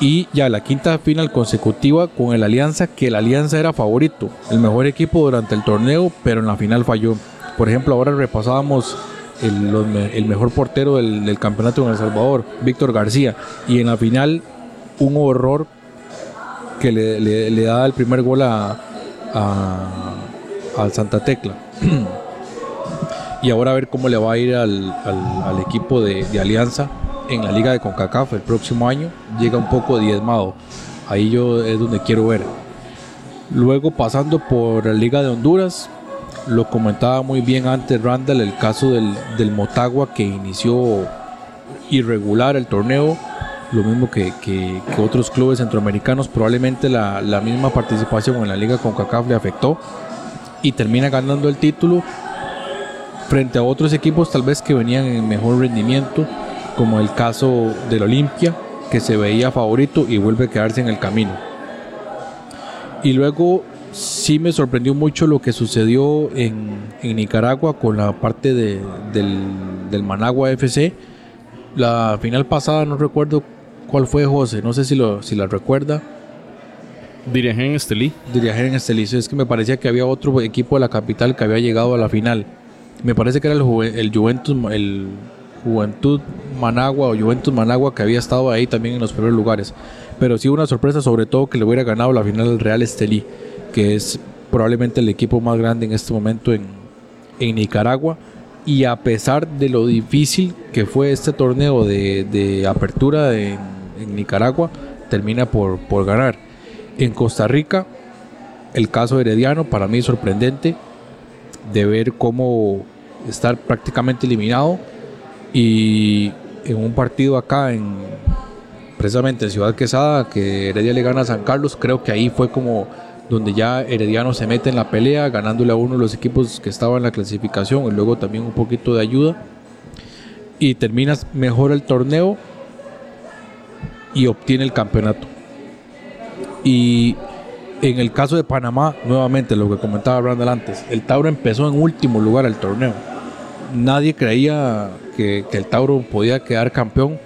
Y ya la quinta final consecutiva con el Alianza, que el Alianza era favorito, el mejor equipo durante el torneo, pero en la final falló. Por ejemplo, ahora repasábamos el, el mejor portero del, campeonato en El Salvador, Víctor García, y en la final un horror que le, da el primer gol a, al Santa Tecla. y ahora a ver cómo le va a ir al, al- equipo de Alianza en la liga de CONCACAF el próximo año. Llega un poco diezmado. Ahí yo es donde quiero ver. Luego pasando por la Liga de Honduras, lo comentaba muy bien antes Randall, el caso del, Motagua que inició irregular el torneo, lo mismo que, que- otros clubes centroamericanos, probablemente la, la misma participación en la liga con CACAF le afectó y termina ganando el título frente a otros equipos tal vez que venían en mejor rendimiento, como el caso del Olimpia, que se veía favorito y vuelve a quedarse en el camino. Y luego sí me sorprendió mucho lo que sucedió en, en Nicaragua con la parte de- del, del Managua FC. La final pasada no recuerdo cuál fue José, no sé si, lo, si la recuerda. Dirigen Estelí. Dirigir en Estelizo es que me parecía que había otro equipo de la capital que había llegado a la final. Me parece que era el, el Juventus, el Juventud Managua o Juventus Managua que había estado ahí también en los primeros lugares. Pero sí una sorpresa, sobre todo que le hubiera ganado la final al Real Estelí, que es probablemente el equipo más grande en este momento en, en Nicaragua. Y a pesar de lo difícil que fue este torneo de, de apertura en, Nicaragua, termina por, por ganar. En Costa Rica, el caso Herediano para mí sorprendente de ver cómo estar prácticamente eliminado y en un partido acá en precisamente en Ciudad Quesada que Heredia le gana a San Carlos creo que ahí fue como donde ya Herediano se mete en la pelea ganándole a uno de los equipos que estaba en la clasificación y luego también un poquito de ayuda y terminas mejor el torneo y obtiene el campeonato y en el caso de Panamá, nuevamente lo que comentaba Randall antes, el Tauro empezó en último lugar el torneo. Nadie creía que, el Tauro podía quedar campeón,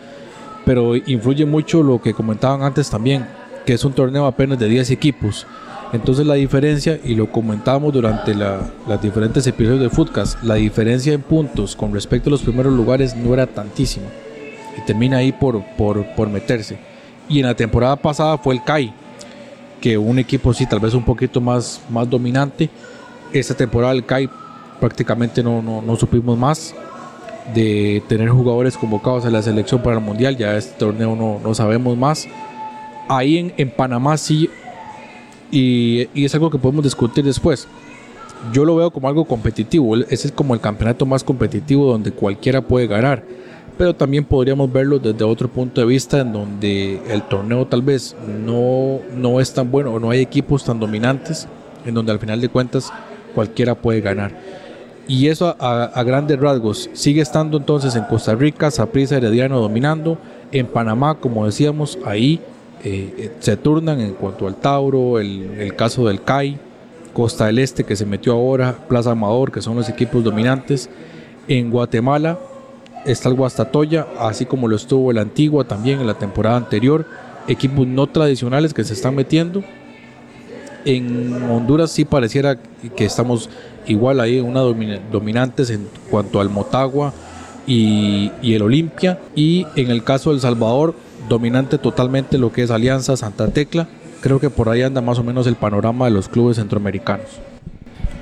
pero influye mucho lo que comentaban antes también, que es un torneo apenas de 10 equipos. Entonces la diferencia, y lo comentábamos durante la- los diferentes episodios de Footcast, la diferencia en puntos con respecto a los primeros lugares no era tantísima. Y termina ahí por, por, por meterse. Y en la temporada pasada fue el CAI, que un equipo sí, tal vez un poquito más, más dominante. Esta temporada el CAI prácticamente no, no, supimos más. de tener jugadores convocados a la selección para el Mundial. Ya este torneo no, no sabemos más. Ahí en, en Panamá sí, y, y, es algo que podemos discutir después. Yo lo veo como algo competitivo. Ese es como el campeonato más competitivo donde cualquiera puede ganar. Pero también podríamos verlo desde otro punto de vista en donde el torneo tal vez no, no es tan bueno o no hay equipos tan dominantes, en donde al final de cuentas cualquiera puede ganar. Y eso a, grandes rasgos sigue estando entonces en Costa Rica, Saprissa Herediano dominando. En Panamá, como decíamos, ahí eh, eh, se turnan en cuanto al Tauro, el, caso del CAI, Costa del Este que se metió ahora, Plaza Amador, que son los equipos dominantes. En Guatemala está el Guastatoya, así como lo estuvo el Antigua también en la temporada anterior. Equipos no tradicionales que se están metiendo. En Honduras sí pareciera que estamos igual ahí una dominantes en cuanto al Motagua y, el Olimpia. Y en el caso del Salvador, dominante totalmente lo que es Alianza Santa Tecla. Creo que por ahí anda más o menos el panorama de los clubes centroamericanos.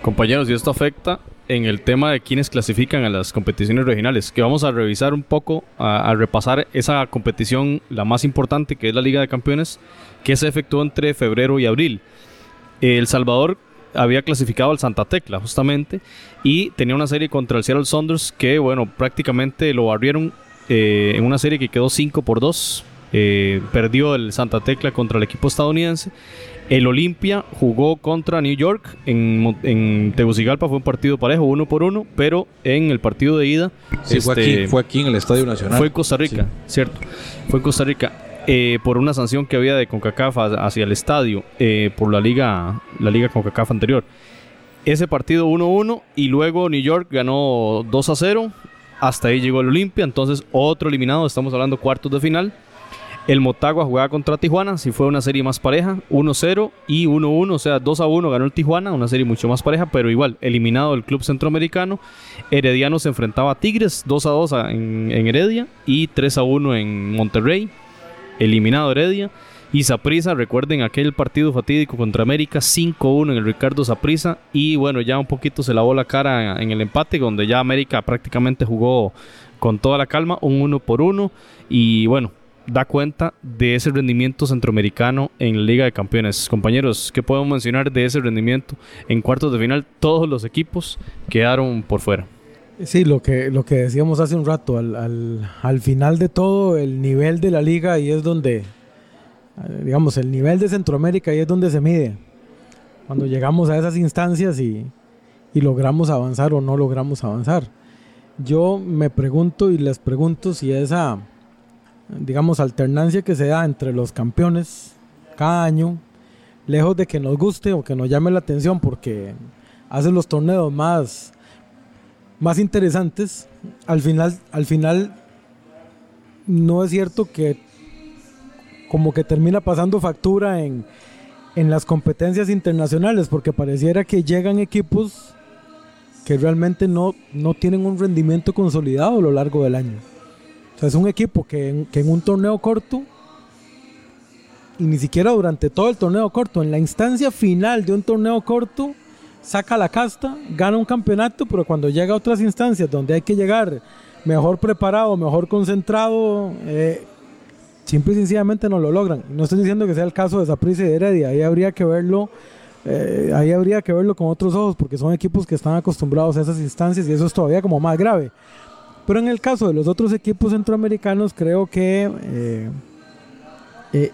Compañeros, y esto afecta en el tema de quienes clasifican a las competiciones regionales, que vamos a revisar un poco, a, repasar esa competición, la más importante, que es la Liga de Campeones, que se efectuó entre febrero y abril. El Salvador había clasificado al Santa Tecla, justamente, y tenía una serie contra el Seattle Saunders que, bueno, prácticamente lo barrieron eh, en una serie que quedó 5 por 2. Eh, perdió el Santa Tecla contra el equipo estadounidense. El Olimpia jugó contra New York. En, en Tegucigalpa fue un partido parejo, uno por uno, pero en el partido de ida. fue, aquí, este, fue aquí en el Estadio Nacional. Fue en Costa Rica, cierto. Fue en Costa Rica. Eh, por una sanción que había de CONCACAF hacia el estadio eh, por la liga, la liga CONCACAF anterior. Ese partido 1-1 y luego New York ganó 2-0. Hasta ahí llegó el Olimpia, entonces otro eliminado, estamos hablando cuartos de final. El Motagua jugaba contra Tijuana, si fue una serie más pareja, 1-0 y 1-1, o sea, 2-1 ganó el Tijuana, una serie mucho más pareja, pero igual, eliminado el club centroamericano. Herediano se enfrentaba a Tigres, 2-2 en, en Heredia y 3-1 en Monterrey eliminado Heredia. Y Saprisa, recuerden aquel partido fatídico contra América, 5-1 en el Ricardo Saprisa. Y bueno, ya un poquito se lavó la cara en el empate, donde ya América prácticamente jugó con toda la calma, un 1 por 1. Y bueno, da cuenta de ese rendimiento centroamericano en Liga de Campeones. Compañeros, ¿qué podemos mencionar de ese rendimiento? En cuartos de final, todos los equipos quedaron por fuera. Sí, lo que, lo que decíamos hace un rato, al, al, al, final de todo, el nivel de la liga y es donde, eh, digamos, el nivel de Centroamérica ahí es donde se mide. Cuando llegamos a esas instancias y, y logramos avanzar o no logramos avanzar. Yo me pregunto y les pregunto si esa, digamos, alternancia que se da entre los campeones cada año, lejos de que nos guste o que nos llame la atención porque hace los torneos más más interesantes, al final, al final no es cierto que como que termina pasando factura en, en las competencias internacionales, porque pareciera que llegan equipos que realmente no, no tienen un rendimiento consolidado a lo largo del año. O sea, es un equipo que que en un torneo corto, y ni siquiera durante todo el torneo corto, en la instancia final de un torneo corto, saca la casta, gana un campeonato, pero cuando llega a otras instancias donde hay que llegar mejor preparado, mejor concentrado, eh, simple y sencillamente no lo logran. No estoy diciendo que sea el caso de Saprissa y Heredia, ahí habría que verlo, eh, ahí habría que verlo con otros ojos, porque son equipos que están acostumbrados a esas instancias y eso es todavía como más grave. Pero en el caso de los otros equipos centroamericanos, creo que eh,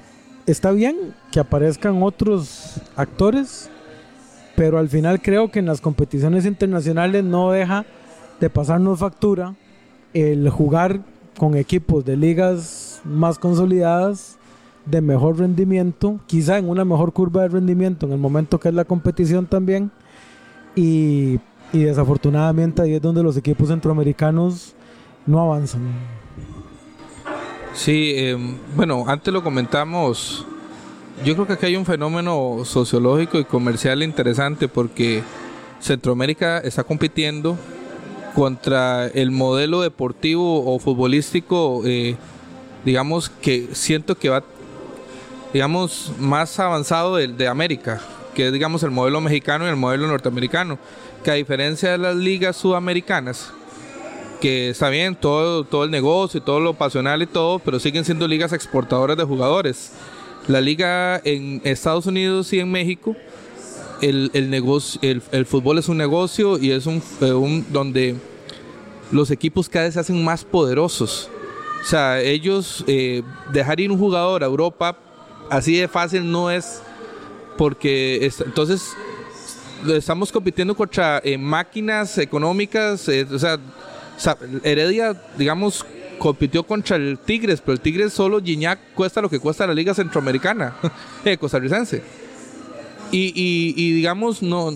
está bien que aparezcan otros actores pero al final creo que en las competiciones internacionales no deja de pasarnos factura el jugar con equipos de ligas más consolidadas de mejor rendimiento, quizá en una mejor curva de rendimiento en el momento que es la competición también. Y, desafortunadamente ahí es donde los equipos centroamericanos no avanzan. Sí, em, bueno, antes lo comentamos yo creo que aquí hay un fenómeno sociológico y comercial interesante porque Centroamérica está compitiendo contra el modelo deportivo o futbolístico, eh, digamos que siento que va, digamos, más avanzado de, de América, que es, digamos, el modelo mexicano y el modelo norteamericano, que a diferencia de las ligas sudamericanas, que está bien, todo, todo el negocio y todo lo pasional y todo, pero siguen siendo ligas exportadoras de jugadores. La liga en Estados Unidos y en México, el, el negocio, el, el fútbol es un negocio y es un, eh, donde los equipos cada vez se hacen más poderosos. O sea, ellos eh, dejar ir un jugador a Europa así de fácil no es porque es- entonces estamos compitiendo contra eh, máquinas económicas, o sea, Heredia, digamos, compitió contra el Tigres, pero el Tigres solo Gignac cuesta lo que cuesta la Liga Centroamericana, eh, costarricense. Y, y, y digamos, no.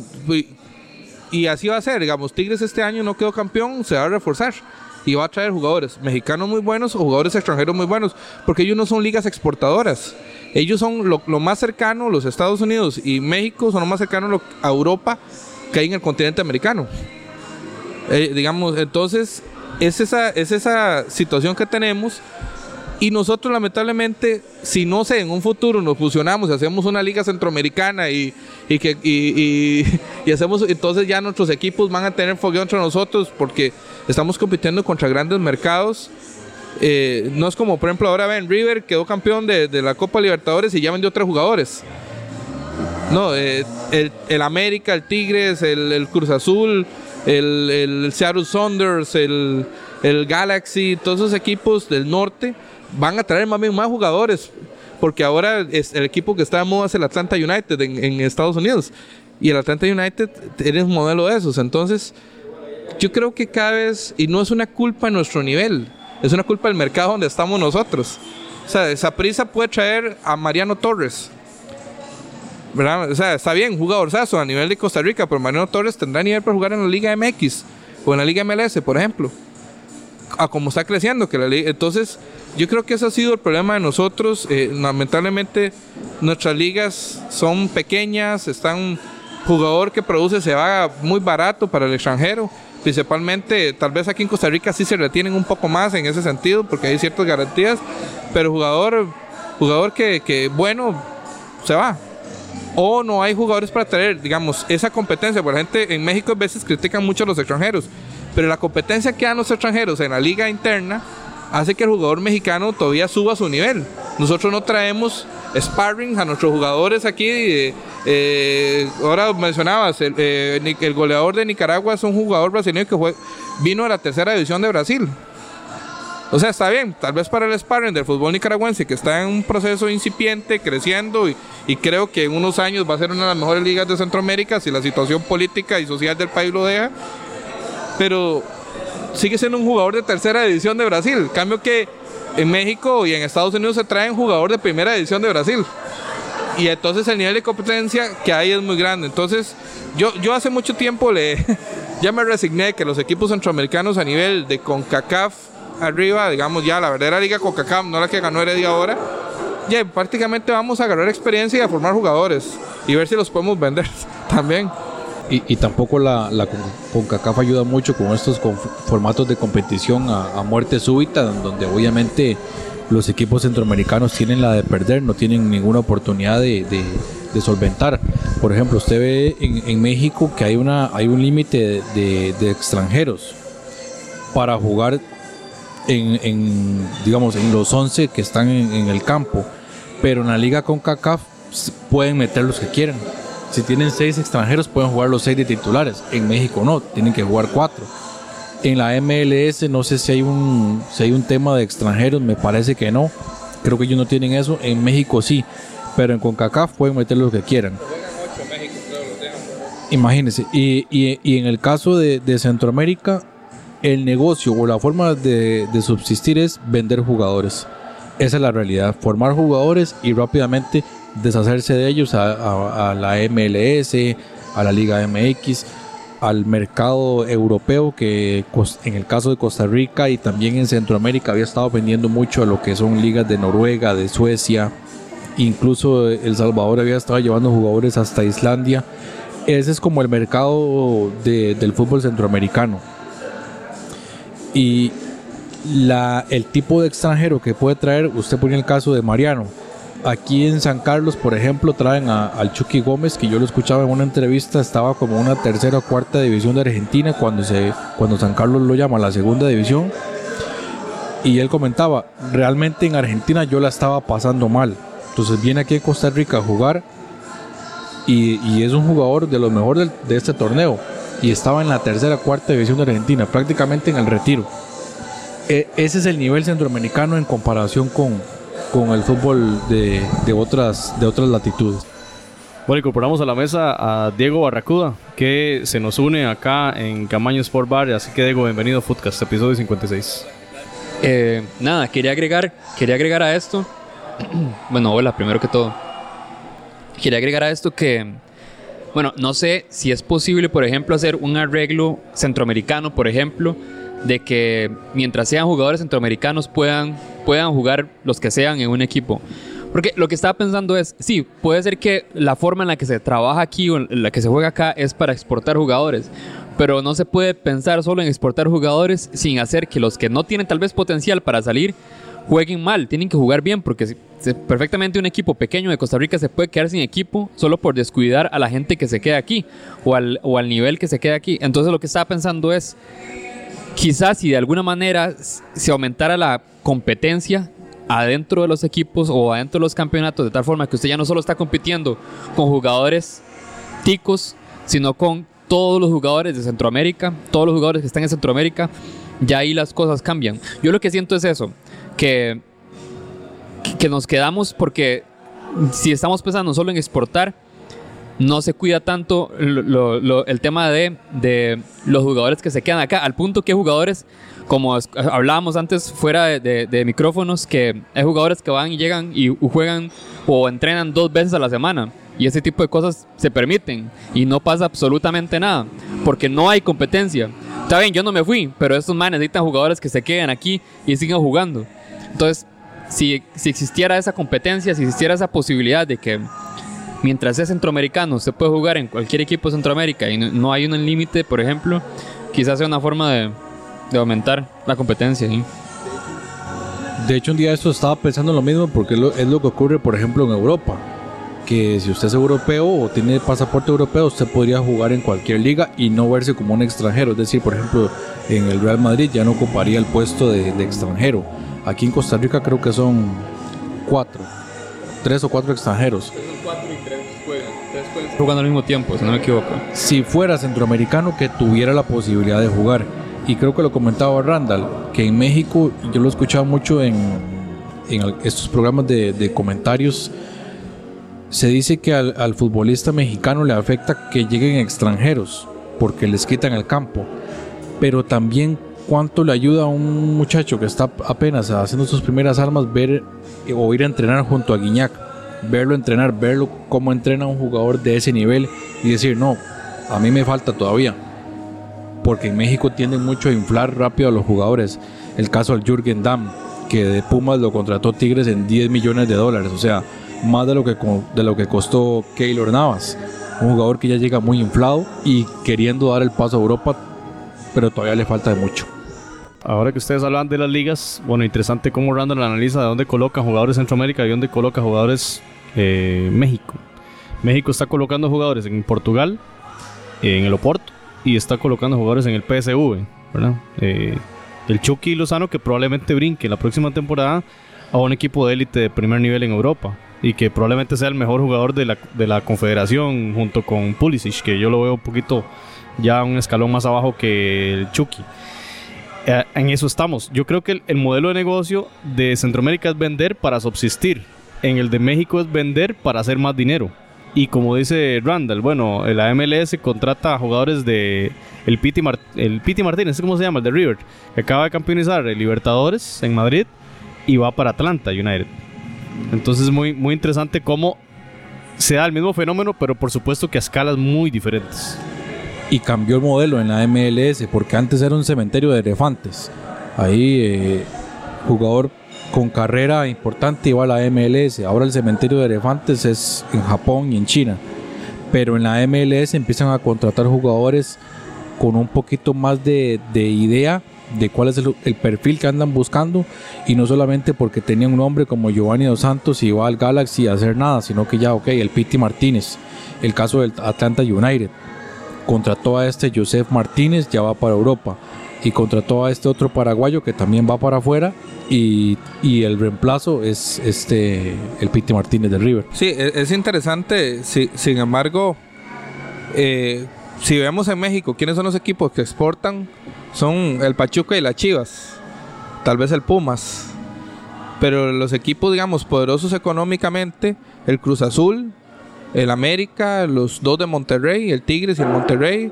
Y así va a ser, digamos, Tigres este año no quedó campeón, se va a reforzar y va a traer jugadores mexicanos muy buenos o jugadores extranjeros muy buenos, porque ellos no son ligas exportadoras. Ellos son lo, más cercano, los Estados Unidos y México son lo más cercano a Europa que hay en el continente americano. Eh, digamos, entonces es esa, es esa situación que tenemos y nosotros lamentablemente, si no sé, en un futuro nos fusionamos y hacemos una liga centroamericana y, y que, y, y- y hacemos, entonces ya nuestros equipos van a tener fogueo entre nosotros porque estamos compitiendo contra grandes mercados. Eh, no es como, por ejemplo, ahora ven, River quedó campeón de, de la Copa Libertadores y ya vendió tres jugadores. No, eh, el, el América, el Tigres, el, el Cruz Azul, el, el Seattle Saunders, el, el Galaxy, todos esos equipos del norte van a traer más más jugadores. Porque ahora es el equipo que está de moda es el Atlanta United en, Estados Unidos. Y el Atlanta United es un modelo de esos. Entonces, yo creo que cada vez, y no es una culpa nuestro nivel, es una culpa del mercado donde estamos nosotros. O sea, esa prisa puede traer a Mariano Torres. ¿Verdad? O sea, está bien, jugador sazo a nivel de Costa Rica, pero Mariano Torres tendrá nivel para jugar en la Liga MX o en la Liga MLS, por ejemplo. A como está creciendo, que la liga. Entonces, yo creo que ese ha sido el problema de nosotros. Eh, lamentablemente, nuestras ligas son pequeñas, están. Jugador que produce se va muy barato para el extranjero. Principalmente, tal vez aquí en Costa Rica sí se retienen un poco más en ese sentido, porque hay ciertas garantías. Pero jugador, jugador que, que bueno, se va o no hay jugadores para traer, digamos, esa competencia. Por la gente en México a veces critican mucho a los extranjeros, pero la competencia que dan los extranjeros en la liga interna hace que el jugador mexicano todavía suba su nivel. Nosotros no traemos sparring a nuestros jugadores aquí. eh, ahora mencionabas, el, eh, el goleador de Nicaragua es un jugador brasileño que vino a la tercera división de Brasil. O sea, está bien, tal vez para el sparring del fútbol nicaragüense, que está en un proceso incipiente, creciendo, y, creo que en unos años va a ser una de las mejores ligas de Centroamérica si la situación política y social del país lo deja. Pero sigue siendo un jugador de tercera división de Brasil. Cambio que en México y en Estados Unidos se traen jugador de primera división de Brasil. Y entonces el nivel de competencia que hay es muy grande. Entonces, yo, yo hace mucho tiempo le ya me resigné que los equipos centroamericanos a nivel de CONCACAF arriba, digamos ya la verdadera liga CONCACAF, no la que ganó Heredia ahora, ya prácticamente vamos a agarrar experiencia y a formar jugadores y ver si los podemos vender también. Y, y tampoco la, la Con- CONCACAF ayuda mucho con estos formatos de competición a, a muerte súbita, donde obviamente los equipos centroamericanos tienen la de perder, no tienen ninguna oportunidad de, de- de solventar. Por ejemplo, usted ve en, en México que hay, una, hay un límite de- de extranjeros para jugar en, digamos, en los 11 que están en, el campo, pero en la liga con CACAF pueden meter los que quieran. Si tienen seis extranjeros, pueden jugar los seis de titulares. En México no, tienen que jugar cuatro. En la MLS no sé si hay un, si hay un tema de extranjeros, me parece que no. Creo que ellos no tienen eso. En México sí, pero en CONCACAF pueden meter los que quieran. Imagínense. Y, y- y en el caso de, de Centroamérica, el negocio o la forma de, de subsistir es vender jugadores. Esa es la realidad. Formar jugadores y rápidamente deshacerse de ellos a, a- la MLS, a la Liga MX, al mercado europeo que en el caso de Costa Rica y también en Centroamérica había estado vendiendo mucho a lo que son ligas de Noruega, de Suecia, incluso El Salvador había estado llevando jugadores hasta Islandia. Ese es como el mercado de- del fútbol centroamericano. Y la, el tipo de extranjero que puede traer, usted pone el caso de Mariano, aquí en San Carlos, por ejemplo, traen a- al Chucky Gómez, que yo lo escuchaba en una entrevista, estaba como una tercera o cuarta división de Argentina cuando, se, cuando San Carlos lo llama la segunda división. Y él comentaba, realmente en Argentina yo la estaba pasando mal. Entonces viene aquí a Costa Rica a jugar y, y es un jugador de los mejores de este torneo. Y estaba en la tercera cuarta división de Argentina, prácticamente en el retiro. E- ese es el nivel centroamericano en comparación con, con el fútbol de, de otras, de otras latitudes. Bueno, incorporamos a la mesa a Diego Barracuda, que se nos une acá en Camaño Sport Bar. Así que, Diego, bienvenido a Footcast, episodio 56. Eh, nada, quería agregar, quería agregar a esto. bueno, hola, primero que todo. Quería agregar a esto que, bueno, no sé si es posible, por ejemplo, hacer un arreglo centroamericano, por ejemplo, de que mientras sean jugadores centroamericanos puedan, puedan jugar los que sean en un equipo. Porque lo que estaba pensando es, sí, puede ser que la forma en la que se trabaja aquí o en la que se juega acá es para exportar jugadores, pero no se puede pensar solo en exportar jugadores sin hacer que los que no tienen tal vez potencial para salir jueguen mal, tienen que jugar bien, porque perfectamente un equipo pequeño de Costa Rica se puede quedar sin equipo solo por descuidar a la gente que se queda aquí o al, o al nivel que se queda aquí. Entonces lo que estaba pensando es, quizás si de alguna manera se aumentara la competencia adentro de los equipos o adentro de los campeonatos, de tal forma que usted ya no solo está compitiendo con jugadores ticos, sino con todos los jugadores de Centroamérica, todos los jugadores que están en Centroamérica, ya ahí las cosas cambian. Yo lo que siento es eso, que, que nos quedamos porque si estamos pensando solo en exportar, no se cuida tanto lo- lo- lo- el tema de, de los jugadores que se quedan acá, al punto que jugadores, como hablábamos antes fuera de, de- de micrófonos, que hay jugadores que van y llegan y juegan o entrenan dos veces a la semana. Y ese tipo de cosas se permiten y no pasa absolutamente nada, porque no hay competencia. Está bien, yo no me fui, pero estos manes necesitan jugadores que se queden aquí y sigan jugando. Entonces, si, si existiera esa competencia, si existiera esa posibilidad de que mientras sea centroamericano, se puede jugar en cualquier equipo de Centroamérica y no, hay un límite, por ejemplo, quizás sea una forma de, de aumentar la competencia. De hecho, un día esto estaba pensando lo mismo porque es lo, que ocurre, por ejemplo, en Europa. Que si usted es europeo o tiene pasaporte europeo, usted podría jugar en cualquier liga y no verse como un extranjero. Es decir, por ejemplo, en el Real Madrid ya no ocuparía el puesto de extranjero. Aquí en Costa Rica creo que son cuatro, tres o cuatro extranjeros. Jugando al mismo tiempo, si no me equivoco. si fuera centroamericano que tuviera la posibilidad de jugar. Y creo que lo comentaba Randall, que en México, yo lo he escuchado mucho en, en estos programas de, de comentarios, se dice que al, al futbolista mexicano le afecta que lleguen extranjeros, porque les quitan el campo. Pero también cuánto le ayuda a un muchacho que está apenas haciendo sus primeras armas ver o ir a entrenar junto a Guiñac, verlo entrenar, verlo cómo entrena un jugador de ese nivel y decir, no, a mí me falta todavía. Porque en México tienden mucho a inflar rápido a los jugadores. El caso del Jürgen Damm, que de Pumas lo contrató Tigres en 10 millones de dólares, o sea, más de lo que, de lo que costó Keylor Navas. Un jugador que ya llega muy inflado y queriendo dar el paso a Europa, pero todavía le falta de mucho. Ahora que ustedes hablan de las ligas, bueno, interesante cómo Randall analiza de dónde coloca jugadores Centroamérica y dónde coloca jugadores eh, México. México está colocando jugadores en Portugal, en el Oporto, y está colocando jugadores en el PSV. Eh, el Chucky Lozano que probablemente brinque la próxima temporada a un equipo de élite de primer nivel en Europa y que probablemente sea el mejor jugador de la, de la confederación junto con Pulisic, que yo lo veo un poquito ya un escalón más abajo que el Chucky. Eh, en eso estamos. Yo creo que el, el modelo de negocio de Centroamérica es vender para subsistir. En el de México es vender para hacer más dinero. Y como dice Randall, bueno, la MLS contrata a jugadores de el Piti, Mar- el Piti Martínez, ¿cómo se llama? El de River, que acaba de campeonizar el Libertadores en Madrid y va para Atlanta United. Entonces es muy, muy interesante cómo se da el mismo fenómeno, pero por supuesto que a escalas muy diferentes. Y cambió el modelo en la MLS porque antes era un cementerio de elefantes. Ahí eh, jugador con carrera importante iba a la MLS. Ahora el cementerio de elefantes es en Japón y en China. Pero en la MLS empiezan a contratar jugadores con un poquito más de, de idea de cuál es el, perfil que andan buscando y no solamente porque tenía un nombre como Giovanni Dos Santos y va al Galaxy a hacer nada, sino que ya, ok, el Piti Martínez, el caso del Atlanta United, contrató a este Joseph Martínez, ya va para Europa y contrató a este otro paraguayo que también va para afuera y, y el reemplazo es este el Piti Martínez de River. Sí, e- es interesante. si- sin embargo, eh, si vemos en México quiénes son los equipos que exportan, son el Pachuca y las Chivas. Tal vez el Pumas. Pero los equipos, digamos, poderosos económicamente, el Cruz Azul, el América, los dos de Monterrey, el Tigres y el Monterrey.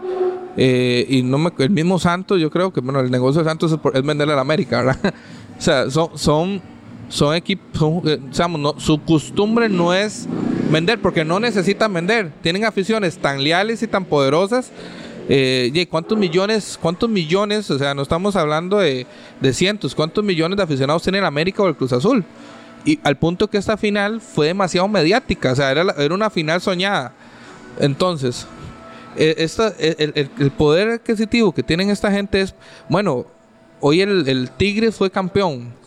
eh, y no me- el mismo Santos, yo creo que bueno, el negocio de Santos es, es venderle al América, ¿verdad? o sea, son, son, equipos, eh, digamos, su costumbre no es vender, porque no necesitan vender. Tienen aficiones tan leales y tan poderosas. Eh, ¿Cuántos millones, cuántos millones, o sea, no estamos hablando de, de cientos, cuántos millones de aficionados tiene el América o el Cruz Azul? Y al punto que esta final fue demasiado mediática, o sea, era, la- era una final soñada. Entonces, eh, esta, el, el- el poder adquisitivo que tienen esta gente es, bueno, hoy el, el Tigres fue campeón.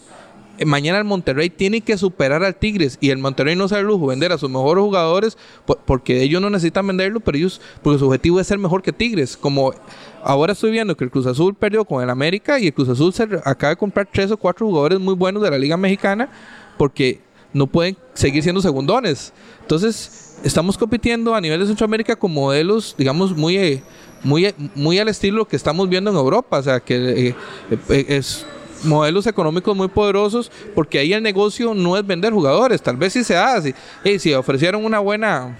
Eh, Mañana el Monterrey tiene que superar al Tigres y el Monterrey no se da lujo vender a sus mejores jugadores por- porque ellos no necesitan venderlo, pero ellos, porque su objetivo es ser mejor que Tigres. Como ahora estoy viendo que el Cruz Azul perdió con el América y el Cruz Azul se acaba de comprar tres o cuatro jugadores muy buenos de la Liga Mexicana porque no pueden seguir siendo segundones. Entonces, estamos compitiendo a nivel de Centroamérica con modelos, digamos, muy, eh, muy, eh, muy al estilo que estamos viendo en Europa. O sea, que eh, es modelos económicos muy poderosos porque ahí el negocio no es vender jugadores. Tal vez sí se. Si, hey, si ofrecieron una buena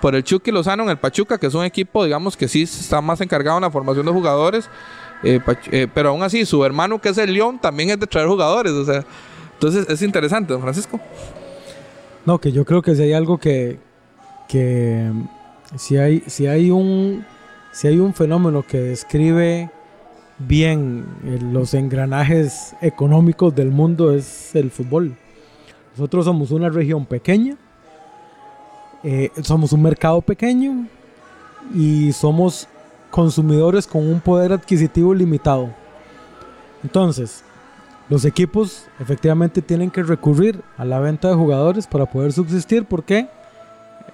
por el Chucky Lozano en el Pachuca, que es un equipo, digamos, que sí está más encargado en la formación de jugadores. pero aún así, su hermano, que es el León, también es de traer jugadores. O sea, entonces es interesante, don Francisco. No, que yo creo que si hay algo que, que si hay, si hay un si hay un fenómeno que describe bien eh, los engranajes económicos del mundo es el fútbol. Nosotros somos una región pequeña, eh, somos un mercado pequeño y somos consumidores con un poder adquisitivo limitado. Entonces, los equipos efectivamente tienen que recurrir a la venta de jugadores para poder subsistir porque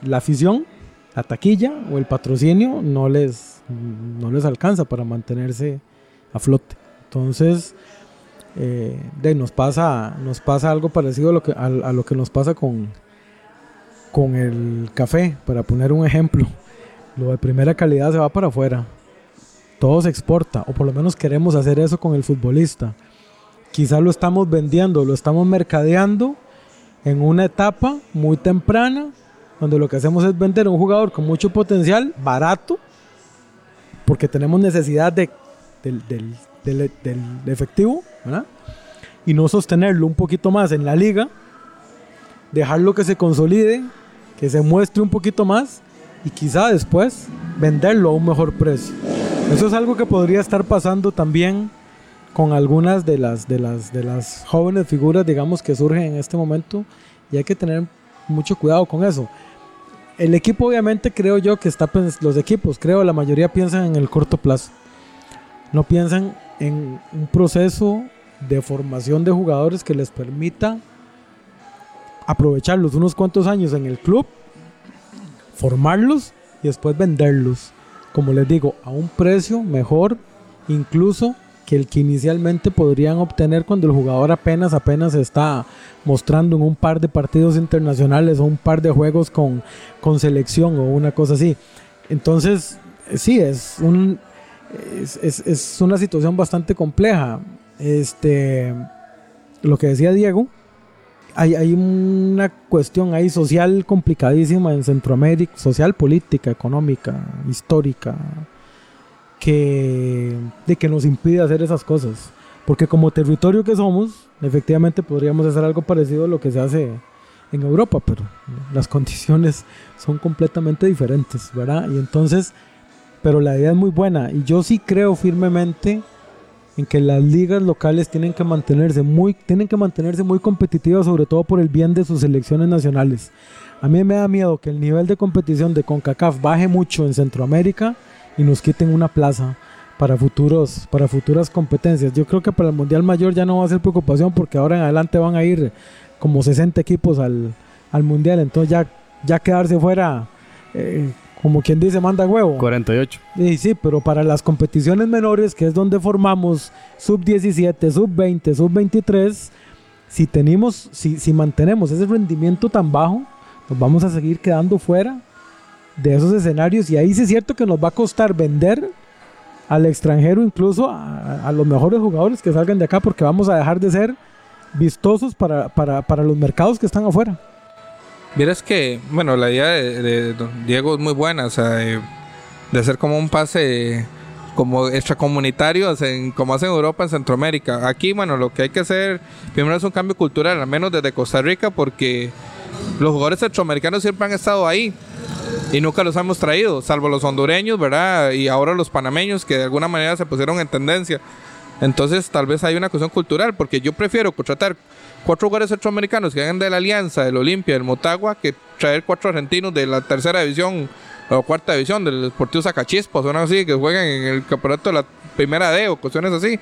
la afición, la taquilla o el patrocinio no les, no les alcanza para mantenerse a flote. Entonces, eh, de, nos, pasa, nos pasa algo parecido a lo que, a, a lo que nos pasa con, con el café, para poner un ejemplo. Lo de primera calidad se va para afuera. Todo se exporta, o por lo menos queremos hacer eso con el futbolista quizás lo estamos vendiendo, lo estamos mercadeando en una etapa muy temprana, donde lo que hacemos es vender a un jugador con mucho potencial, barato, porque tenemos necesidad de, del, del- del- del efectivo, ¿verdad? Y no sostenerlo un poquito más en la liga, dejarlo que se consolide, que se muestre un poquito más y quizá después venderlo a un mejor precio. Eso es algo que podría estar pasando también con algunas de las, de las, de las jóvenes figuras, digamos, que surgen en este momento y hay que tener mucho cuidado con eso. El equipo, obviamente, creo yo que está, los equipos, creo, la mayoría piensan en el corto plazo. No piensan en un proceso de formación de jugadores que les permita aprovecharlos unos cuantos años en el club, formarlos y después venderlos, como les digo, a un precio mejor, incluso el que inicialmente podrían obtener cuando el jugador apenas apenas está mostrando en un par de partidos internacionales o un par de juegos con, con selección o una cosa así. Entonces, sí, es un es- es una situación bastante compleja. Este lo que decía Diego, hay, hay una cuestión ahí social complicadísima en Centroamérica, social, política, económica, histórica, que, de que nos impide hacer esas cosas. Porque como territorio que somos, efectivamente podríamos hacer algo parecido a lo que se hace en Europa, pero las condiciones son completamente diferentes, ¿verdad? Y entonces, pero la idea es muy buena y yo sí creo firmemente en que las ligas locales tienen que mantenerse muy tienen que mantenerse muy competitivas sobre todo por el bien de sus selecciones nacionales. A mí me da miedo que el nivel de competición de CONCACAF baje mucho en Centroamérica y nos quiten una plaza para futuros para futuras competencias. Yo creo que para el Mundial Mayor ya no va a ser preocupación porque ahora en adelante van a ir como 60 equipos al, al Mundial, entonces ya, ya quedarse fuera, eh, como quien dice, manda huevo. 48. Sí, sí, pero para las competiciones menores, que es donde formamos sub-17, sub-20, sub-23, si, tenemos, si, si mantenemos ese rendimiento tan bajo, nos vamos a seguir quedando fuera de esos escenarios y ahí sí es cierto que nos va a costar vender al extranjero incluso a, a los mejores jugadores que salgan de acá porque vamos a dejar de ser vistosos para, para, para los mercados que están afuera. Vieras que, bueno, la idea de, de Diego es muy buena, o sea, de, de hacer como un pase como extracomunitario, o sea, en- como hacen en Europa, en Centroamérica. Aquí, bueno, lo que hay que hacer primero es un cambio cultural, al menos desde Costa Rica, porque los jugadores centroamericanos siempre han estado ahí y nunca los hemos traído, salvo los hondureños, ¿verdad? Y ahora los panameños que de alguna manera se pusieron en tendencia. Entonces, tal vez hay una cuestión cultural, porque yo prefiero contratar cuatro jugadores centroamericanos que vengan de la Alianza, del Olimpia, del Motagua, que traer cuatro argentinos de la tercera división o cuarta división, del Deportivo Zacachispas, o así, que jueguen en el campeonato de la primera D o cuestiones así.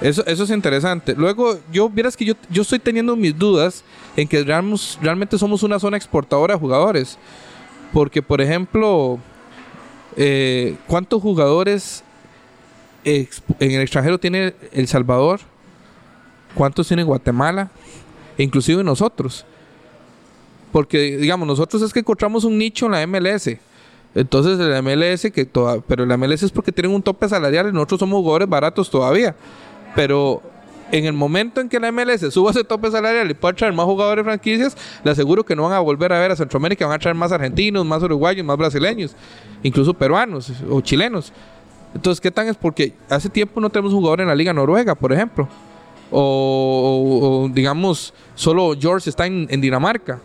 Eso, eso es interesante. Luego, yo vieras que yo, yo estoy teniendo mis dudas en que realmente, somos una zona exportadora de jugadores. Porque, por ejemplo, eh, ¿cuántos jugadores en el extranjero tiene El Salvador? ¿Cuántos tiene Guatemala? E inclusive nosotros. Porque, digamos, nosotros es que encontramos un nicho en la MLS. Entonces, el MLS, que toda, pero el MLS es porque tienen un tope salarial y nosotros somos jugadores baratos todavía. Pero en el momento en que la MLS suba ese tope salarial y pueda traer más jugadores franquicias, le aseguro que no van a volver a ver a Centroamérica, van a traer más argentinos, más uruguayos, más brasileños, incluso peruanos o chilenos. Entonces, ¿qué tan es? Porque hace tiempo no tenemos jugador en la Liga Noruega, por ejemplo. O, digamos, solo George está en, Dinamarca.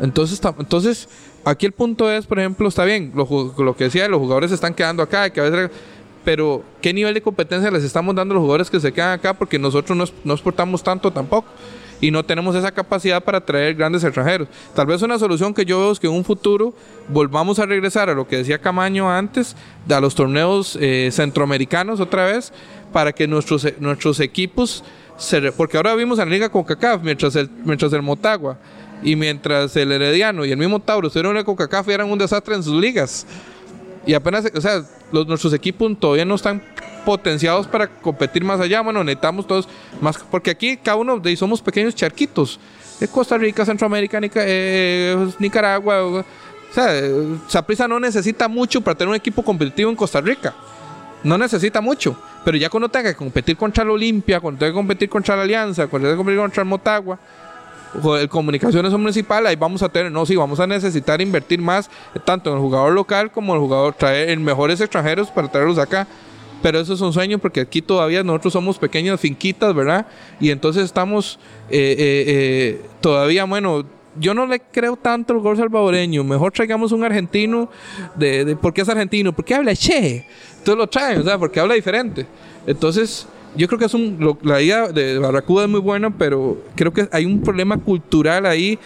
Entonces, entonces, aquí el punto es, por ejemplo, está bien, lo, lo que decía, los jugadores se están quedando acá, que a veces, pero ¿qué nivel de competencia les estamos dando a los jugadores que se quedan acá? Porque nosotros no, no exportamos tanto tampoco y no tenemos esa capacidad para traer grandes extranjeros. Tal vez una solución que yo veo es que en un futuro volvamos a regresar a lo que decía Camaño antes, a los torneos eh, centroamericanos otra vez, para que nuestros, nuestros equipos se... porque ahora vimos en la liga con CACAF, mientras el, mientras el Motagua y mientras el Herediano y el mismo Tauro estuvieron en la CONCACAF eran un desastre en sus ligas. Y apenas, o sea, nuestros equipos todavía no están potenciados para competir más allá. Bueno, necesitamos todos más, porque aquí cada uno de somos pequeños charquitos. De Costa Rica, Centroamérica, Nica- eh, Nicaragua. O sea, eh, Saprissa no necesita mucho para tener un equipo competitivo en Costa Rica. No necesita mucho. Pero ya cuando tenga que competir contra la Olimpia, cuando tenga que competir contra la Alianza, cuando tenga que competir contra el Motagua, el comunicaciones municipal, ahí vamos a tener, no, sí, vamos a necesitar invertir más, eh, tanto en el jugador local como en el jugador, traer en mejores extranjeros para traerlos acá. Pero eso es un sueño porque aquí todavía nosotros somos pequeñas finquitas, ¿verdad? Y entonces estamos eh, eh, eh, todavía, bueno, yo no le creo tanto al gol salvadoreño. Mejor traigamos un argentino. De, de- ¿Por qué es argentino? Porque habla che. Entonces lo traen, o sea, porque habla diferente. Entonces, yo creo que es un. lo- la idea de Barracuda es muy buena, pero creo que hay un problema cultural ahí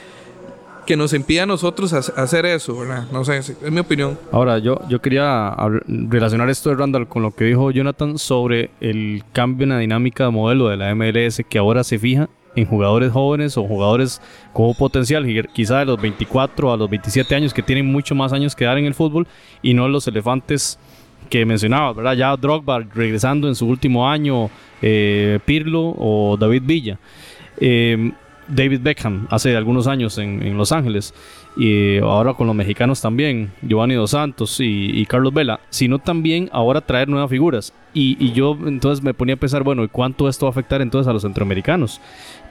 que nos impide a nosotros hac- hacer eso, ¿verdad? No sé, es mi opinión. Ahora, yo, yo quería relacionar esto de Randall con lo que dijo Jonathan sobre el cambio en la dinámica de modelo de la MLS que ahora se fija en jugadores jóvenes o jugadores con potencial, y quizá de los 24 a los 27 años que tienen mucho más años que dar en el fútbol y no los elefantes que mencionabas, ¿verdad? Ya Drogba regresando en su último año, eh, Pirlo o David Villa. Eh, David Beckham hace algunos años en, en Los Ángeles y ahora con los mexicanos también, Giovanni Dos Santos y, y Carlos Vela, sino también ahora traer nuevas figuras. Y, y yo entonces me ponía a pensar, bueno, ¿y cuánto esto va a afectar entonces a los centroamericanos?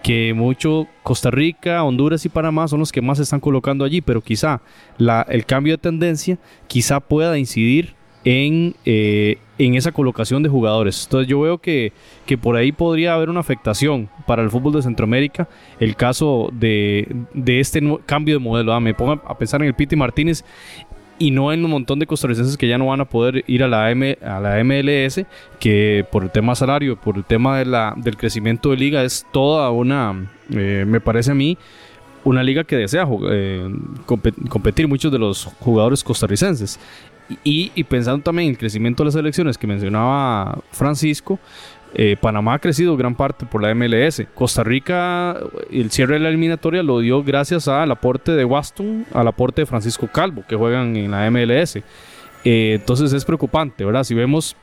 Que mucho Costa Rica, Honduras y Panamá son los que más se están colocando allí, pero quizá la, el cambio de tendencia quizá pueda incidir en, eh, en esa colocación de jugadores. Entonces yo veo que, que por ahí podría haber una afectación para el fútbol de Centroamérica el caso de, de este cambio de modelo. Ah, me pongo a pensar en el Piti Martínez y no en un montón de costarricenses que ya no van a poder ir a la, M, a la MLS, que por el tema salario, por el tema de la, del crecimiento de liga, es toda una, eh, me parece a mí, una liga que desea eh, compe- competir muchos de los jugadores costarricenses. Y, pensando también en el crecimiento de las elecciones que mencionaba Francisco, eh, Panamá ha crecido gran parte por la MLS. Costa Rica, el cierre de la eliminatoria lo dio gracias al aporte de Waston, al aporte de Francisco Calvo, que juegan en la MLS. Eh, entonces es preocupante, ¿verdad? Si vemos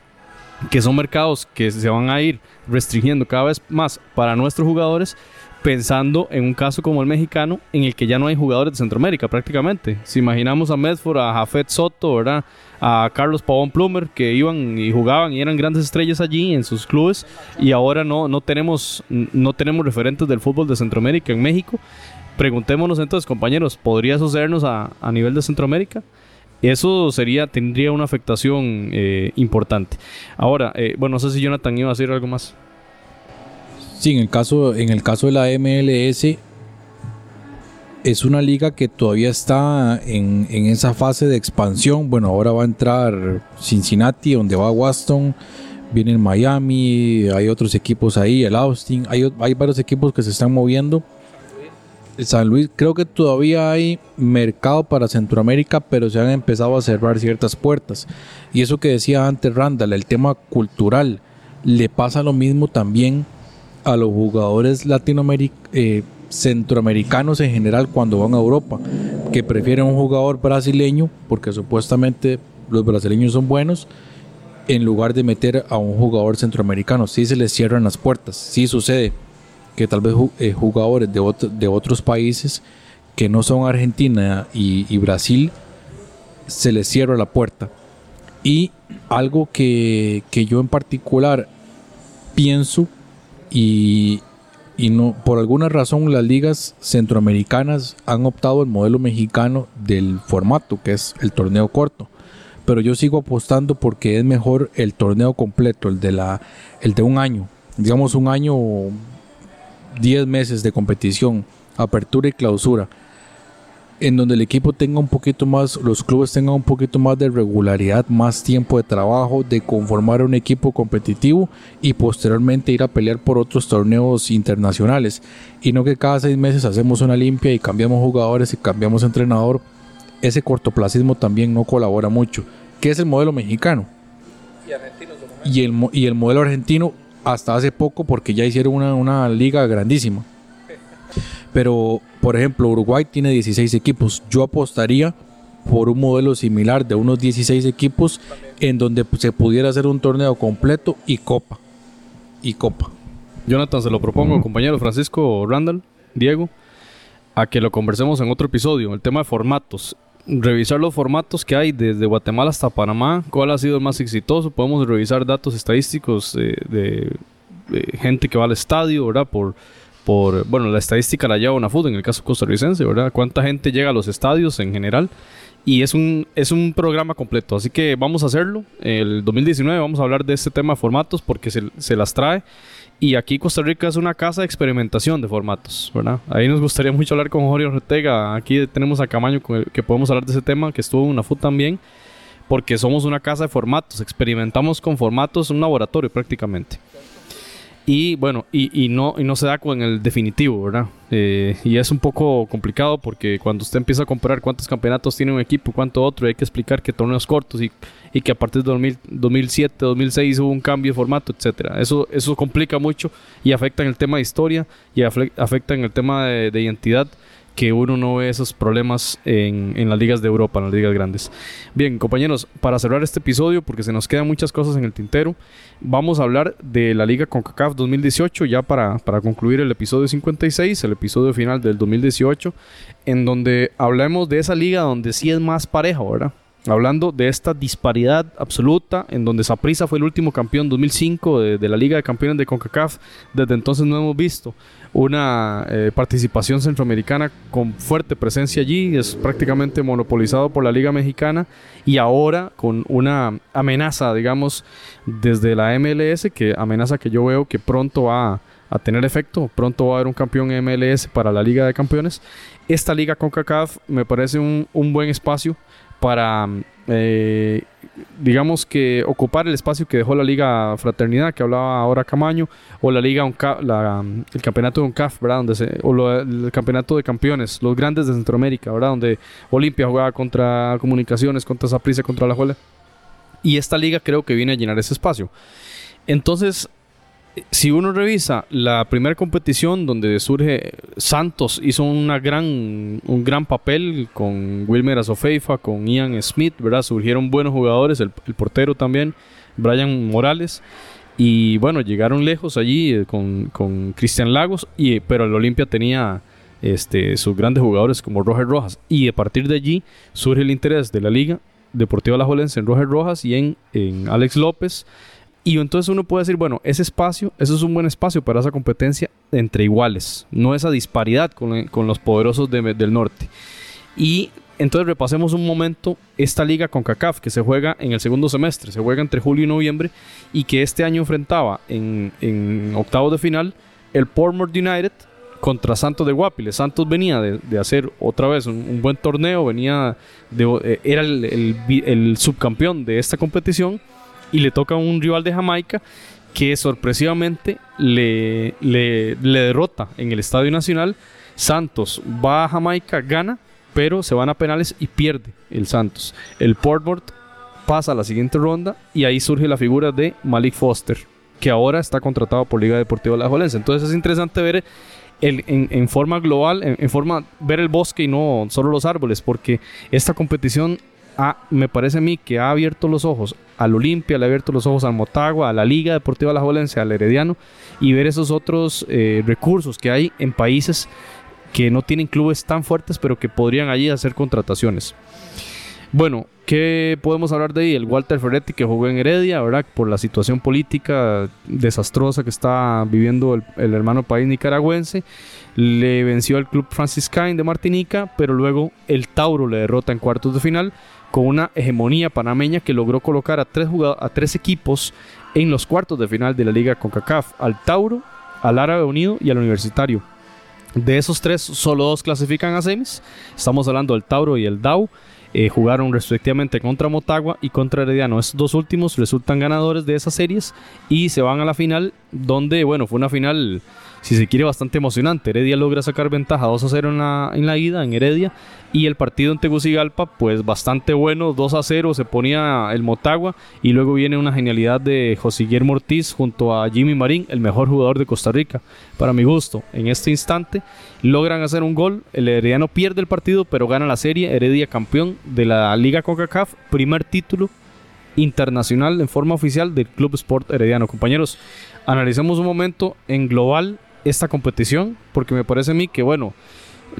que son mercados que se van a ir restringiendo cada vez más para nuestros jugadores, pensando en un caso como el mexicano, en el que ya no hay jugadores de Centroamérica prácticamente. Si imaginamos a Medford, a Jafet Soto, ¿verdad? a Carlos Pavón Plumer, que iban y jugaban y eran grandes estrellas allí en sus clubes, y ahora no, no, tenemos, no tenemos referentes del fútbol de Centroamérica en México. Preguntémonos entonces, compañeros, ¿podría sucedernos a, a nivel de Centroamérica? Eso sería, tendría una afectación eh, importante. Ahora, eh, bueno, no sé si Jonathan iba a decir algo más. Sí, en el caso, en el caso de la MLS, es una liga que todavía está en, esa fase de expansión. Bueno, ahora va a entrar Cincinnati, donde va Waston, viene Miami, hay otros equipos ahí, el Austin, hay, hay varios equipos que se están moviendo. San Luis, creo que todavía hay mercado para Centroamérica, pero se han empezado a cerrar ciertas puertas. Y eso que decía antes Randall, el tema cultural, le pasa lo mismo también a los jugadores latinoamericanos. Eh, centroamericanos en general cuando van a Europa, que prefieren un jugador brasileño, porque supuestamente los brasileños son buenos, en lugar de meter a un jugador centroamericano. Si se les cierran las puertas, si sucede que tal vez eh, jugadores de, de otros países que no son Argentina y, y Brasil, se les cierra la puerta. Y algo que, que yo en particular pienso y, y no por alguna razón las ligas centroamericanas han optado el modelo mexicano del formato que es el torneo corto. Pero yo sigo apostando porque es mejor el torneo completo el de la el de un año. Digamos un año 10 meses de competición apertura y clausura en donde el equipo tenga un poquito más, los clubes tengan un poquito más de regularidad, más tiempo de trabajo, de conformar un equipo competitivo y posteriormente ir a pelear por otros torneos internacionales. Y no que cada seis meses hacemos una limpia y cambiamos jugadores y cambiamos entrenador. Ese cortoplacismo también no colabora mucho. ¿Qué es el modelo mexicano? Y, el, y el modelo argentino hasta hace poco porque ya hicieron una, una liga grandísima. Pero, por ejemplo, Uruguay tiene 16 equipos. Yo apostaría por un modelo similar de unos 16 equipos en donde se pudiera hacer un torneo completo y copa. Y copa. Jonathan, se lo propongo, compañero Francisco Randall, Diego, a que lo conversemos en otro episodio. El tema de formatos. Revisar los formatos que hay desde Guatemala hasta Panamá, cuál ha sido el más exitoso. Podemos revisar datos estadísticos de, de gente que va al estadio, ¿verdad? Por por, bueno, la estadística la lleva una UNAFUT en el caso costarricense, ¿verdad? ¿Cuánta gente llega a los estadios en general? Y es un, es un programa completo, así que vamos a hacerlo. El 2019 vamos a hablar de este tema de formatos porque se, se las trae. Y aquí Costa Rica es una casa de experimentación de formatos, ¿verdad? Ahí nos gustaría mucho hablar con Jorge Ortega. Aquí tenemos a Camaño que podemos hablar de ese tema, que estuvo en una FUT también, porque somos una casa de formatos. Experimentamos con formatos, un laboratorio prácticamente. Y bueno, y, no, y no se da con el definitivo, ¿verdad? Eh, y es un poco complicado porque cuando usted empieza a comparar cuántos campeonatos tiene un equipo, cuánto otro, hay que explicar que torneos cortos y, y que a partir de 2007, 2006 hubo un cambio de formato, etcétera. Eso, eso complica mucho y afecta en el tema de historia y afecta en el tema de identidad que uno no ve esos problemas en, en, las ligas de Europa, en las ligas grandes. Bien, compañeros, para cerrar este episodio, porque se nos quedan muchas cosas en el tintero, vamos a hablar de la Liga CONCACAF 2018, ya para, para concluir el episodio 56, el episodio final del 2018, en donde hablemos de esa liga donde sí es más pareja, ¿verdad? Hablando de esta disparidad absoluta, en donde Saprissa fue el último campeón 2005 de, la Liga de Campeones de CONCACAF, desde entonces no hemos visto una eh, participación centroamericana con fuerte presencia allí, es prácticamente monopolizado por la Liga Mexicana y ahora con una amenaza, digamos, desde la MLS, que amenaza que yo veo que pronto va a, tener efecto, pronto va a haber un campeón MLS para la Liga de Campeones. Esta liga con CACAF me parece un, un buen espacio para eh, digamos que ocupar el espacio que dejó la Liga Fraternidad, que hablaba ahora Camaño, o la Liga el campeonato de UNCAF, ¿verdad? O el campeonato de campeones, los grandes de Centroamérica, ¿verdad? Donde Olimpia jugaba contra Comunicaciones, contra Zaprisa, contra La Juela. Y esta liga creo que viene a llenar ese espacio. Entonces, si uno revisa la primera competición donde surge Santos hizo una gran, un gran papel con Wilmer Azofeifa, con Ian Smith, ¿verdad? Surgieron buenos jugadores, el, portero también, Brian Morales. Y bueno, llegaron lejos allí eh, con, con Cristian Lagos, y, pero el Olimpia tenía este, sus grandes jugadores como Roger Rojas. Y a partir de allí surge el interés de la Liga Deportiva Alajuelense en Roger Rojas y en, en Alex López. Y entonces uno puede decir, bueno, ese espacio, eso es un buen espacio para esa competencia entre iguales, no esa disparidad con, los poderosos del norte. Y entonces repasemos un momento esta liga con CACAF que se juega en el segundo semestre, se juega entre julio y noviembre y que este año enfrentaba en, en octavos de final el Portmore United contra Santos de Guapiles. Santos venía de, hacer otra vez un, buen torneo, venía de, eh, era el, el subcampeón de esta competición y le toca a un rival de Jamaica que sorpresivamente le, le, derrota en el Estadio Nacional. Santos va a Jamaica, gana, pero se van a penales y pierde el Santos. El Portmore pasa a la siguiente ronda y ahí surge la figura de Malik Foster, que ahora está contratado por Liga Deportiva La Jolense. Entonces es interesante ver el, en, forma global, en, en, forma ver el bosque y no solo los árboles, porque esta competición me parece a mí que ha abierto los ojos al Olimpia, le ha abierto los ojos al Motagua, a la Liga Deportiva La Jolense, al Herediano y ver esos otros eh, recursos que hay en países que no tienen clubes tan fuertes pero que podrían allí hacer contrataciones. Bueno, ¿qué podemos hablar de ahí? El Walter Ferretti que jugó en Heredia, ¿verdad? Por la situación política desastrosa que está viviendo el, el hermano país nicaragüense. Le venció al club Franciscain de Martinica, pero luego el Tauro le derrota en cuartos de final con una hegemonía panameña que logró colocar a tres, a tres equipos en los cuartos de final de la liga CONCACAF, al Tauro, al Árabe Unido y al Universitario. De esos tres, solo dos clasifican a semis. Estamos hablando del Tauro y el DAO. Eh, jugaron respectivamente contra Motagua y contra Herediano. Estos dos últimos resultan ganadores de esas series y se van a la final, donde, bueno, fue una final si se quiere, bastante emocionante. Heredia logra sacar ventaja 2 a 0 en la, en la ida, en Heredia. Y el partido en Tegucigalpa, pues bastante bueno, 2 a 0, se ponía el Motagua. Y luego viene una genialidad de José Guillermo Ortiz junto a Jimmy Marín, el mejor jugador de Costa Rica, para mi gusto. En este instante logran hacer un gol. El Herediano pierde el partido, pero gana la serie. Heredia campeón de la Liga CONCACAF, primer título internacional en forma oficial del Club Sport Herediano. Compañeros, analicemos un momento en global esta competición, porque me parece a mí que, bueno,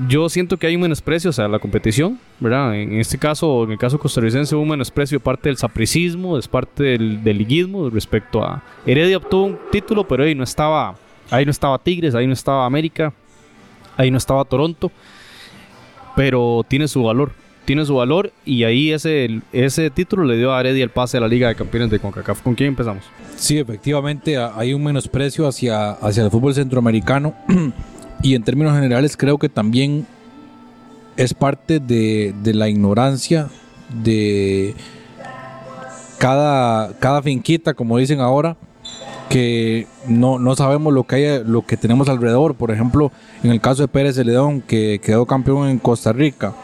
yo siento que hay un menosprecio o sea, la competición, ¿verdad? En este caso, en el caso costarricense, hubo un menosprecio de parte del sapricismo, de parte del, del, liguismo respecto a Heredia obtuvo un título, pero ahí no estaba, ahí no estaba Tigres, ahí no estaba América, ahí no estaba Toronto, pero tiene su valor tiene su valor y ahí ese, ese título le dio a Heredia el pase a la Liga de Campeones de CONCACAF. ¿Con quién empezamos? Sí, efectivamente hay un menosprecio hacia, hacia el fútbol centroamericano y en términos generales creo que también es parte de, de la ignorancia de cada, cada finquita, como dicen ahora, que no, no sabemos lo que hay, lo que tenemos alrededor. Por ejemplo, en el caso de Pérez Celedón, que quedó campeón en Costa Rica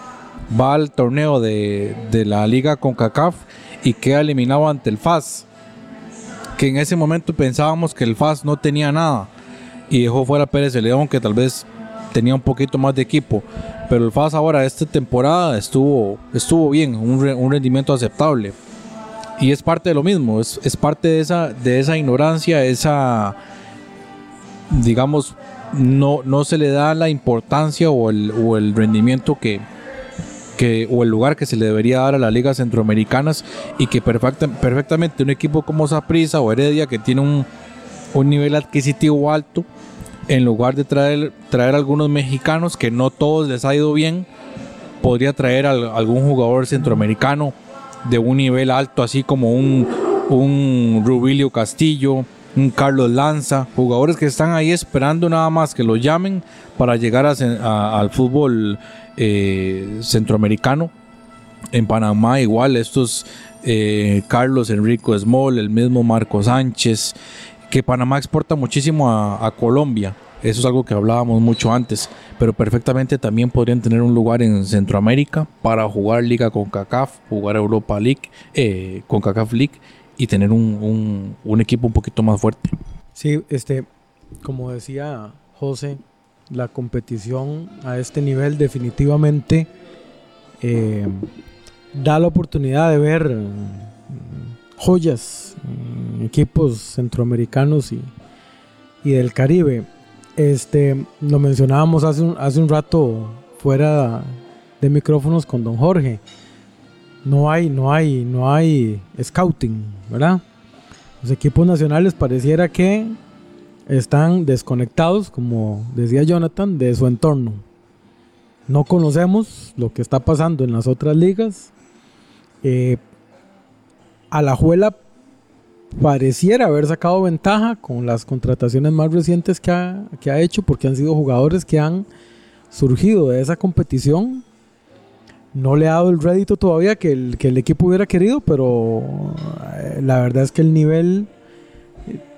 va al torneo de, la liga con CACAF y queda eliminado ante el FAS. Que en ese momento pensábamos que el FAS no tenía nada y dejó fuera Pérez de León que tal vez tenía un poquito más de equipo. Pero el FAS ahora esta temporada estuvo, estuvo bien, un, rendimiento aceptable. Y es parte de lo mismo, es, parte de esa, de esa ignorancia, esa, digamos, no, no se le da la importancia o el, o el rendimiento que, o el lugar que se le debería dar a las ligas centroamericanas y que perfectamente un equipo como Saprissa o Heredia que tiene un, nivel adquisitivo alto, en lugar de traer, traer algunos mexicanos que no todos les ha ido bien, podría traer algún jugador centroamericano de un nivel alto, así como un, un Rubilio Castillo, un Carlos Lanza, jugadores que están ahí esperando nada más que los llamen para llegar al fútbol eh, centroamericano. En Panamá igual, estos eh, Carlos Enrico Small, el mismo Marco Sánchez, que Panamá exporta muchísimo a, Colombia. Eso es algo que hablábamos mucho antes, pero perfectamente también podrían tener un lugar en Centroamérica para jugar Liga con CACAF, jugar Europa League, eh, con CACAF League y tener un equipo un poquito más fuerte. Sí, este, como decía José, la competición a este nivel definitivamente eh, da la oportunidad de ver mm, joyas, mm, equipos centroamericanos y, y del Caribe. Este, lo mencionábamos hace un, hace un rato fuera de micrófonos con don Jorge. No hay, no hay, no hay scouting, ¿verdad? Los equipos nacionales pareciera que están desconectados, como decía Jonathan, de su entorno. No conocemos lo que está pasando en las otras ligas. Eh, Alajuela pareciera haber sacado ventaja con las contrataciones más recientes que ha, que ha hecho, porque han sido jugadores que han surgido de esa competición. No le ha dado el rédito todavía que el, que el equipo hubiera querido, pero eh, la verdad es que el nivel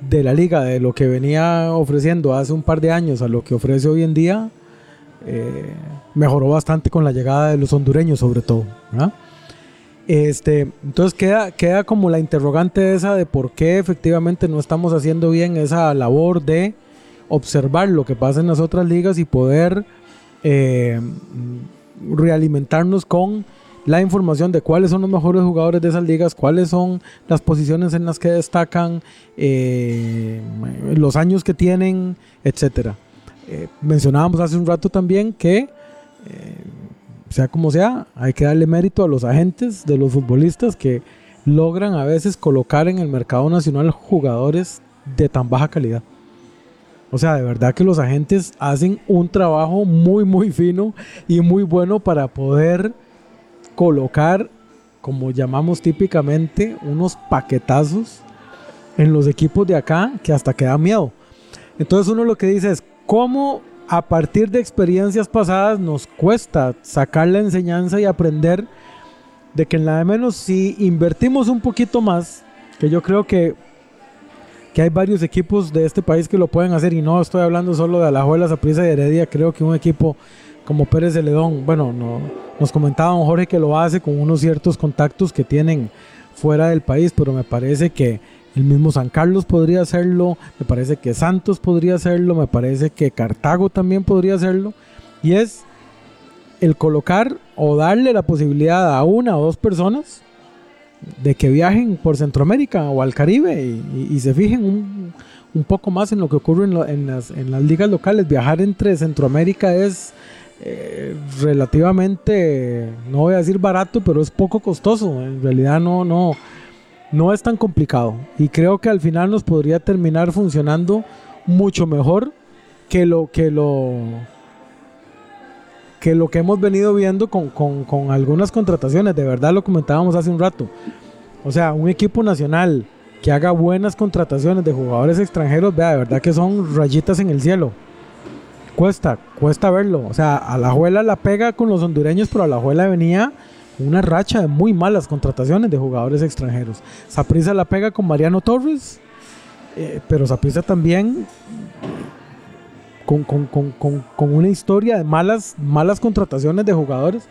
de la liga, de lo que venía ofreciendo hace un par de años a lo que ofrece hoy en día, eh, mejoró bastante con la llegada de los hondureños sobre todo. Este, entonces queda, queda como la interrogante esa de por qué efectivamente no estamos haciendo bien esa labor de observar lo que pasa en las otras ligas y poder eh, realimentarnos con la información de cuáles son los mejores jugadores de esas ligas, cuáles son las posiciones en las que destacan, eh, los años que tienen, etcétera. Eh, mencionábamos hace un rato también que, sea como sea, hay que darle mérito a los agentes de los futbolistas que logran a veces colocar en el mercado nacional jugadores de tan baja calidad. O sea, de verdad que los agentes hacen un trabajo muy, muy fino y muy bueno para poder colocar, como llamamos típicamente, unos paquetazos en los equipos de acá que hasta que da miedo. Entonces uno lo que dice es, ¿cómo a partir de experiencias pasadas nos cuesta sacar la enseñanza y aprender de que en la de menos si invertimos un poquito más, que yo creo que que hay varios equipos de este país que lo pueden hacer y no estoy hablando solo de Alajuela, Saprissa y Heredia, creo que un equipo como Pérez de Ledón, bueno, no, nos comentaba don Jorge que lo hace con unos ciertos contactos que tienen fuera del país, pero me parece que el mismo San Carlos podría hacerlo, me parece que Santos podría hacerlo, me parece que Cartago también podría hacerlo, y es el colocar o darle la posibilidad a una o dos personas de que viajen por Centroamérica o al Caribe y, se fijen un, un poco más en lo que ocurre en, lo- las ligas locales. Viajar entre Centroamérica es eh, relativamente, no voy a decir barato, pero es poco costoso. En realidad no, no, no es tan complicado. Y creo que al final nos podría terminar funcionando mucho mejor que lo que lo que lo que hemos venido viendo con, con- con algunas contrataciones, de verdad lo comentábamos hace un rato. O sea, un equipo nacional que haga buenas contrataciones de jugadores extranjeros, vea, de verdad que son rayitas en el cielo. Cuesta, cuesta verlo. O sea, a la pega con los hondureños, pero a la Juela venía una racha de muy malas contrataciones de jugadores extranjeros. Saprissa la pega con Mariano Torres, eh, pero Saprissa también con, con- con- con- una historia de malas, malas contrataciones de jugadores.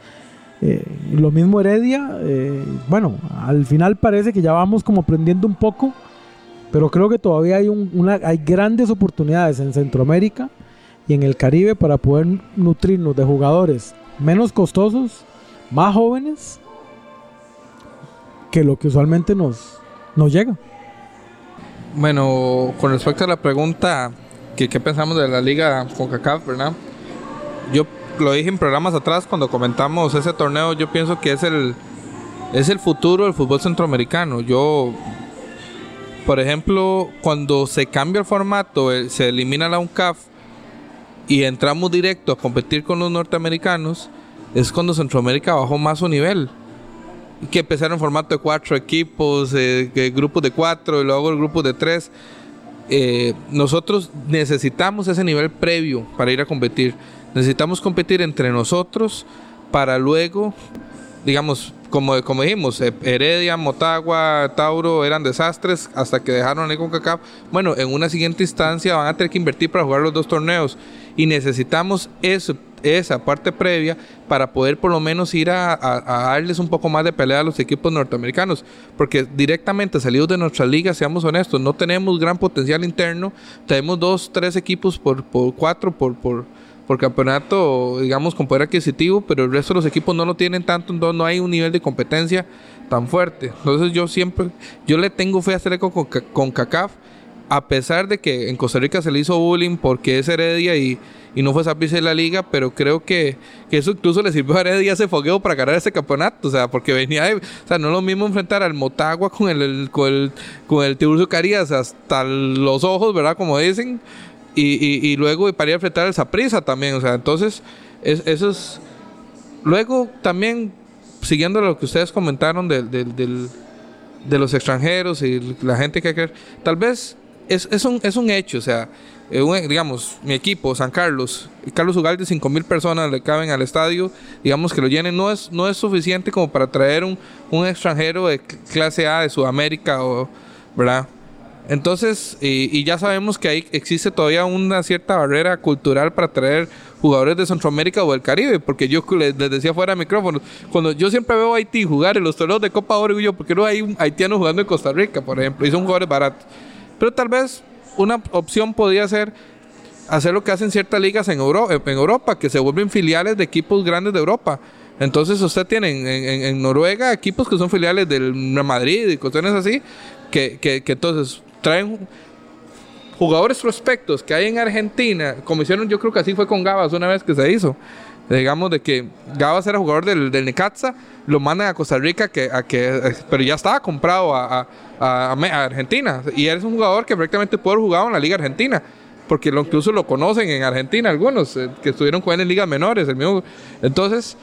Eh, lo mismo Heredia, eh, bueno, al final parece que ya vamos como aprendiendo un poco, pero creo que todavía hay, un- hay grandes oportunidades en Centroamérica y en el Caribe para poder nutrirnos de jugadores menos costosos, más jóvenes, que lo que usualmente nos, nos llega. Bueno, con respecto a la pregunta que qué pensamos de la liga CONCACAF, ¿verdad? Yo lo dije en programas atrás cuando comentamos ese torneo, yo pienso que es el es el futuro del fútbol centroamericano. Yo por ejemplo, cuando se cambia el formato, eh, se elimina la UNCAF y entramos directo a competir con los norteamericanos, es cuando Centroamérica bajó más su nivel que empezaron en formato de cuatro equipos, eh, grupos de cuatro y luego el grupo de tres. Eh, nosotros necesitamos ese nivel previo para ir a competir. Necesitamos competir entre nosotros para luego digamos, como, como dijimos, eh, Heredia, Motagua, Tauro eran desastres hasta que dejaron el CONCACAF. Bueno, en una siguiente instancia van a tener que invertir para jugar los dos torneos y necesitamos eso, esa parte previa para poder por lo menos ir a, darles un poco más de pelea a los equipos norteamericanos. Porque directamente salidos de nuestra liga, seamos honestos, no tenemos gran potencial interno. Tenemos dos, tres equipos por, por cuatro, por, por, por campeonato, digamos, con poder adquisitivo, pero el resto de los equipos no lo tienen tanto, entonces no hay un nivel de competencia tan fuerte. Entonces yo siempre, yo le tengo fe a hacer con, con CACAF, a pesar de que en Costa Rica se le hizo bullying porque es Heredia y, y no fue Saprissa de la liga, pero creo que, que, eso incluso le sirvió a Heredia ese fogueo para ganar ese campeonato, o sea, porque venía o sea, no es lo mismo enfrentar al Motagua con el, con el, con el Tiburcio Carías hasta los ojos, ¿verdad? Como dicen, y, luego para ir a enfrentar al Saprisa también, o sea, entonces eso es... Luego también, siguiendo lo que ustedes comentaron del, de los extranjeros y la gente que hay tal vez es, es, un, es un hecho, o sea, eh, digamos, mi equipo, San Carlos, Carlos Ugalde, 5 mil personas le caben al estadio, digamos que lo llenen, no es, no es suficiente como para traer un, un extranjero de clase A de Sudamérica, o, ¿verdad? Entonces, y, ya sabemos que ahí existe todavía una cierta barrera cultural para traer jugadores de Centroamérica o del Caribe, porque yo les, decía fuera de micrófono, cuando yo siempre veo a Haití jugar en los torneos de Copa Oro, yo, porque no hay un haitiano jugando en Costa Rica, por ejemplo, y son jugadores baratos. Pero tal vez una opción podría ser hacer lo que hacen ciertas ligas en, en Europa, que se vuelven filiales de equipos grandes de Europa. Entonces usted tiene en, Noruega equipos que son filiales del Madrid y cuestiones así, que, que, entonces traen jugadores prospectos que hay en Argentina, como hicieron, yo creo que así fue con Gabas una vez que se hizo. Digamos de que Gabas era jugador del, del Necaxa, lo mandan a Costa Rica, que, a que, pero ya estaba comprado a, Argentina. Y eres un jugador que prácticamente puede haber jugado en la Liga Argentina porque lo, incluso lo conocen en Argentina algunos eh, que estuvieron jugando en ligas menores el mismo entonces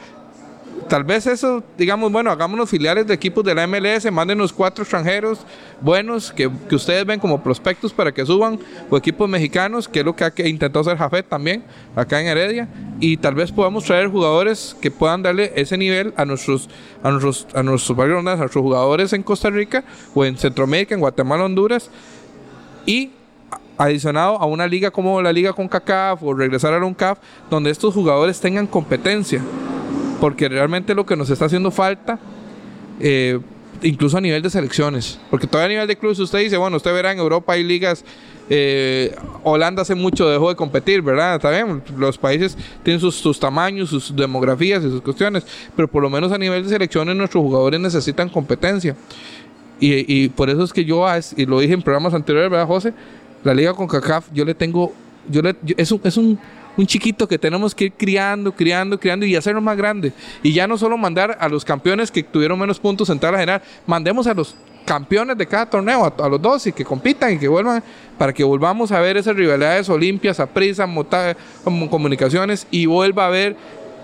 tal vez eso, digamos, bueno, hagámonos filiales de equipos de la MLS, mándenos cuatro extranjeros buenos que, ustedes ven como prospectos para que suban, o equipos mexicanos, que es lo que ha intentado hacer Jafet también, acá en Heredia, y tal vez podamos traer jugadores que puedan darle ese nivel a nuestros, a nuestros, a nuestros, a nuestros jugadores en Costa Rica, o en Centroamérica, en Guatemala, Honduras, y adicionado a una liga como la liga con CACAF o regresar a un CAF donde estos jugadores tengan competencia porque realmente lo que nos está haciendo falta, eh, incluso a nivel de selecciones, porque todavía a nivel de clubes usted dice, bueno, usted verá en Europa hay ligas, eh, Holanda hace mucho dejó de competir, ¿verdad? Está bien, los países tienen sus, tamaños, sus demografías y sus cuestiones, pero por lo menos a nivel de selecciones nuestros jugadores necesitan competencia. Y, por eso es que yo, y lo dije en programas anteriores, ¿verdad, José? La liga con CACAF, yo le tengo, yo le, es es un un chiquito que tenemos que ir criando, criando, criando y hacerlo más grande. Y ya no solo mandar a los campeones que tuvieron menos puntos en la general, mandemos a los campeones de cada torneo, a, los dos y que compitan y que vuelvan, para que volvamos a ver esas rivalidades olimpias, a prisa, comunicaciones y vuelva a haber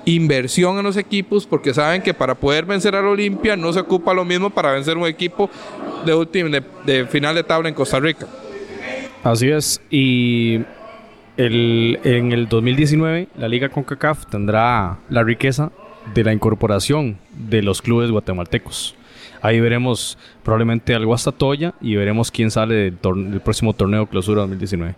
inversión en los equipos porque saben que para poder vencer al Olimpia no se ocupa lo mismo para vencer un equipo de, de final de tabla en Costa Rica. Así es, y el, en el 2019, la Liga CONCACAF tendrá la riqueza de la incorporación de los clubes guatemaltecos. Ahí veremos probablemente al Guastatoya y veremos quién sale del, del, próximo torneo Clausura 2019.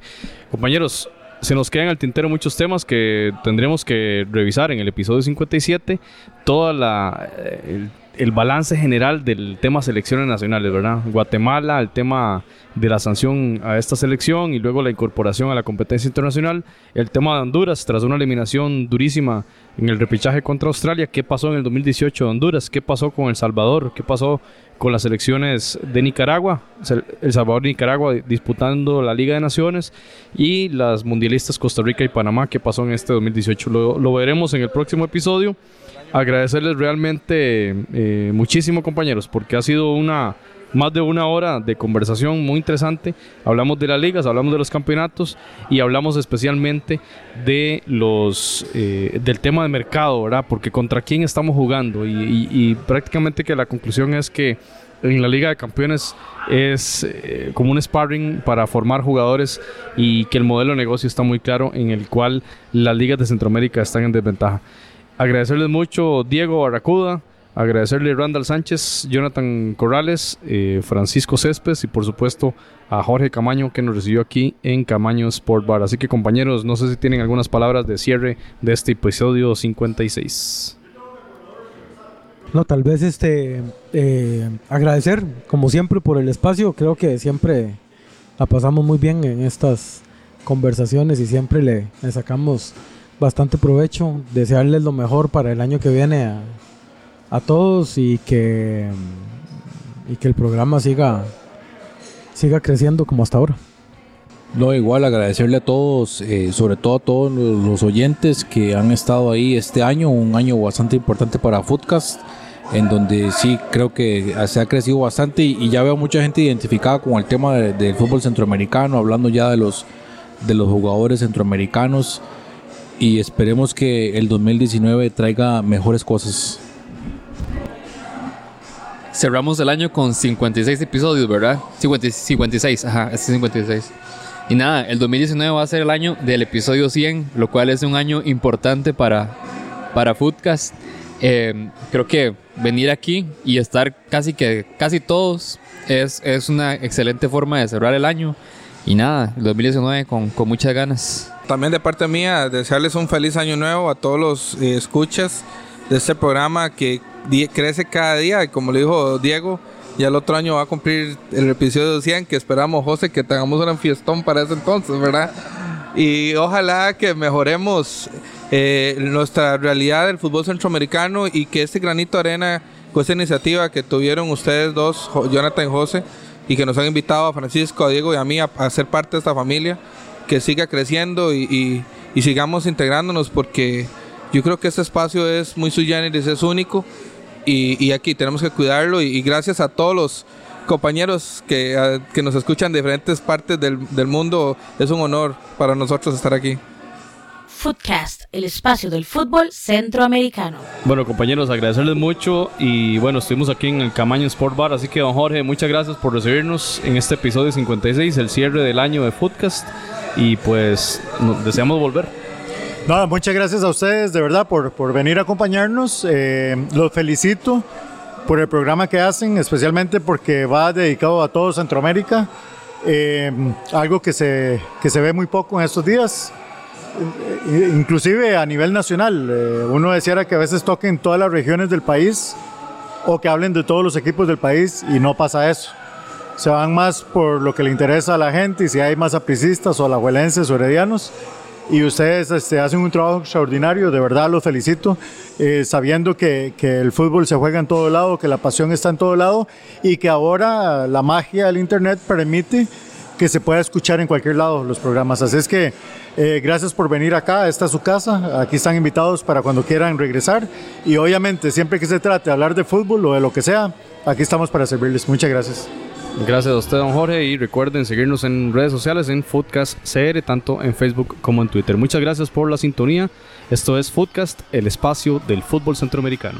Compañeros, se nos quedan al tintero muchos temas que tendremos que revisar en el episodio 57. Toda la. Eh, el balance general del tema selecciones nacionales, ¿verdad? Guatemala, el tema de la sanción a esta selección y luego la incorporación a la competencia internacional, el tema de Honduras tras una eliminación durísima en el repichaje contra Australia, qué pasó en el 2018 de Honduras, qué pasó con El Salvador, qué pasó con las selecciones de Nicaragua, El Salvador y Nicaragua disputando la Liga de Naciones y las mundialistas Costa Rica y Panamá, qué pasó en este 2018. Lo, lo veremos en el próximo episodio agradecerles realmente eh, muchísimo compañeros porque ha sido una más de una hora de conversación muy interesante. Hablamos de las ligas, hablamos de los campeonatos y hablamos especialmente de los eh, del tema de mercado, ¿verdad? Porque contra quién estamos jugando y, prácticamente que la conclusión es que en la Liga de Campeones es eh, como un sparring para formar jugadores y que el modelo de negocio está muy claro en el cual las ligas de Centroamérica están en desventaja agradecerles mucho Diego Barracuda, Agradecerle Randall Sánchez, Jonathan Corrales, eh, Francisco Céspedes y por supuesto a Jorge Camaño que nos recibió aquí en Camaño Sport Bar. Así que compañeros, no sé si tienen algunas palabras de cierre de este episodio 56. No, tal vez este eh, agradecer, como siempre, por el espacio. Creo que siempre la pasamos muy bien en estas conversaciones y siempre le, le sacamos bastante provecho. Desearles lo mejor para el año que viene a, a todos y que, y que el programa siga, siga creciendo como hasta ahora. No, igual agradecerle a todos, eh, sobre todo a todos los, oyentes que han estado ahí este año, un año bastante importante para Footcast, en donde sí creo que se ha crecido bastante y, ya veo mucha gente identificada con el tema de- del fútbol centroamericano, hablando ya de los, de los jugadores centroamericanos y esperemos que el 2019 traiga mejores cosas. Cerramos el año con 56 episodios, ¿verdad? 50 56, ajá, este es 56. Y nada, el 2019 va a ser el año del episodio 100, lo cual es un año importante para, para Foodcast. Eh, creo que venir aquí y estar casi que casi todos es, es una excelente forma de cerrar el año. Y nada, el 2019 con, con muchas ganas. También de parte mía, desearles un feliz año nuevo a todos los eh, escuchas de este programa que crece cada día. Y como le dijo Diego, ya el otro año va a cumplir el episodio 100, que esperamos, José, que tengamos un fiestón para ese entonces, ¿verdad? Y ojalá que mejoremos eh, nuestra realidad del fútbol centroamericano y que este granito de arena, con esta iniciativa que tuvieron ustedes dos, Jo- Jonathan y José, y que nos han invitado a Francisco, a Diego y a mí a, a ser parte de esta familia, que siga creciendo y, y- y sigamos integrándonos porque yo creo que este espacio es muy sui generis, es único y, y aquí tenemos que cuidarlo y, y gracias a todos los compañeros que, a- que nos escuchan de diferentes partes del, del mundo, es un honor para nosotros estar aquí. Footcast, el espacio del fútbol centroamericano. Bueno, compañeros, agradecerles mucho y bueno, estuvimos aquí en el Camaño Sport Bar, así que don Jorge, muchas gracias por recibirnos en este episodio 56, el cierre del año de Footcast y pues nos deseamos volver. Nada, muchas gracias a ustedes de verdad por, por venir a acompañarnos. Eh, los felicito por el programa que hacen, especialmente porque va dedicado a todo Centroamérica. Eh, algo que se, que se ve muy poco en estos días, eh, inclusive a nivel nacional. Eh, uno deseara que a veces toquen todas las regiones del país o que hablen de todos los equipos del país y no pasa eso. Se van más por lo que le interesa a la gente y si hay más apricistas o alajuelenses o heredianos y ustedes este, hacen un trabajo extraordinario, de verdad los felicito, eh, sabiendo que, que el fútbol se juega en todo lado, que la pasión está en todo lado y que ahora la magia del Internet permite que se pueda escuchar en cualquier lado los programas. Así es que eh, gracias por venir acá, esta es su casa, aquí están invitados para cuando quieran regresar y obviamente siempre que se trate de hablar de fútbol o de lo que sea, aquí estamos para servirles. Muchas gracias. Gracias a usted, don Jorge, y recuerden seguirnos en redes sociales en Foodcast CR, tanto en Facebook como en Twitter. Muchas gracias por la sintonía. Esto es Foodcast, el espacio del fútbol centroamericano.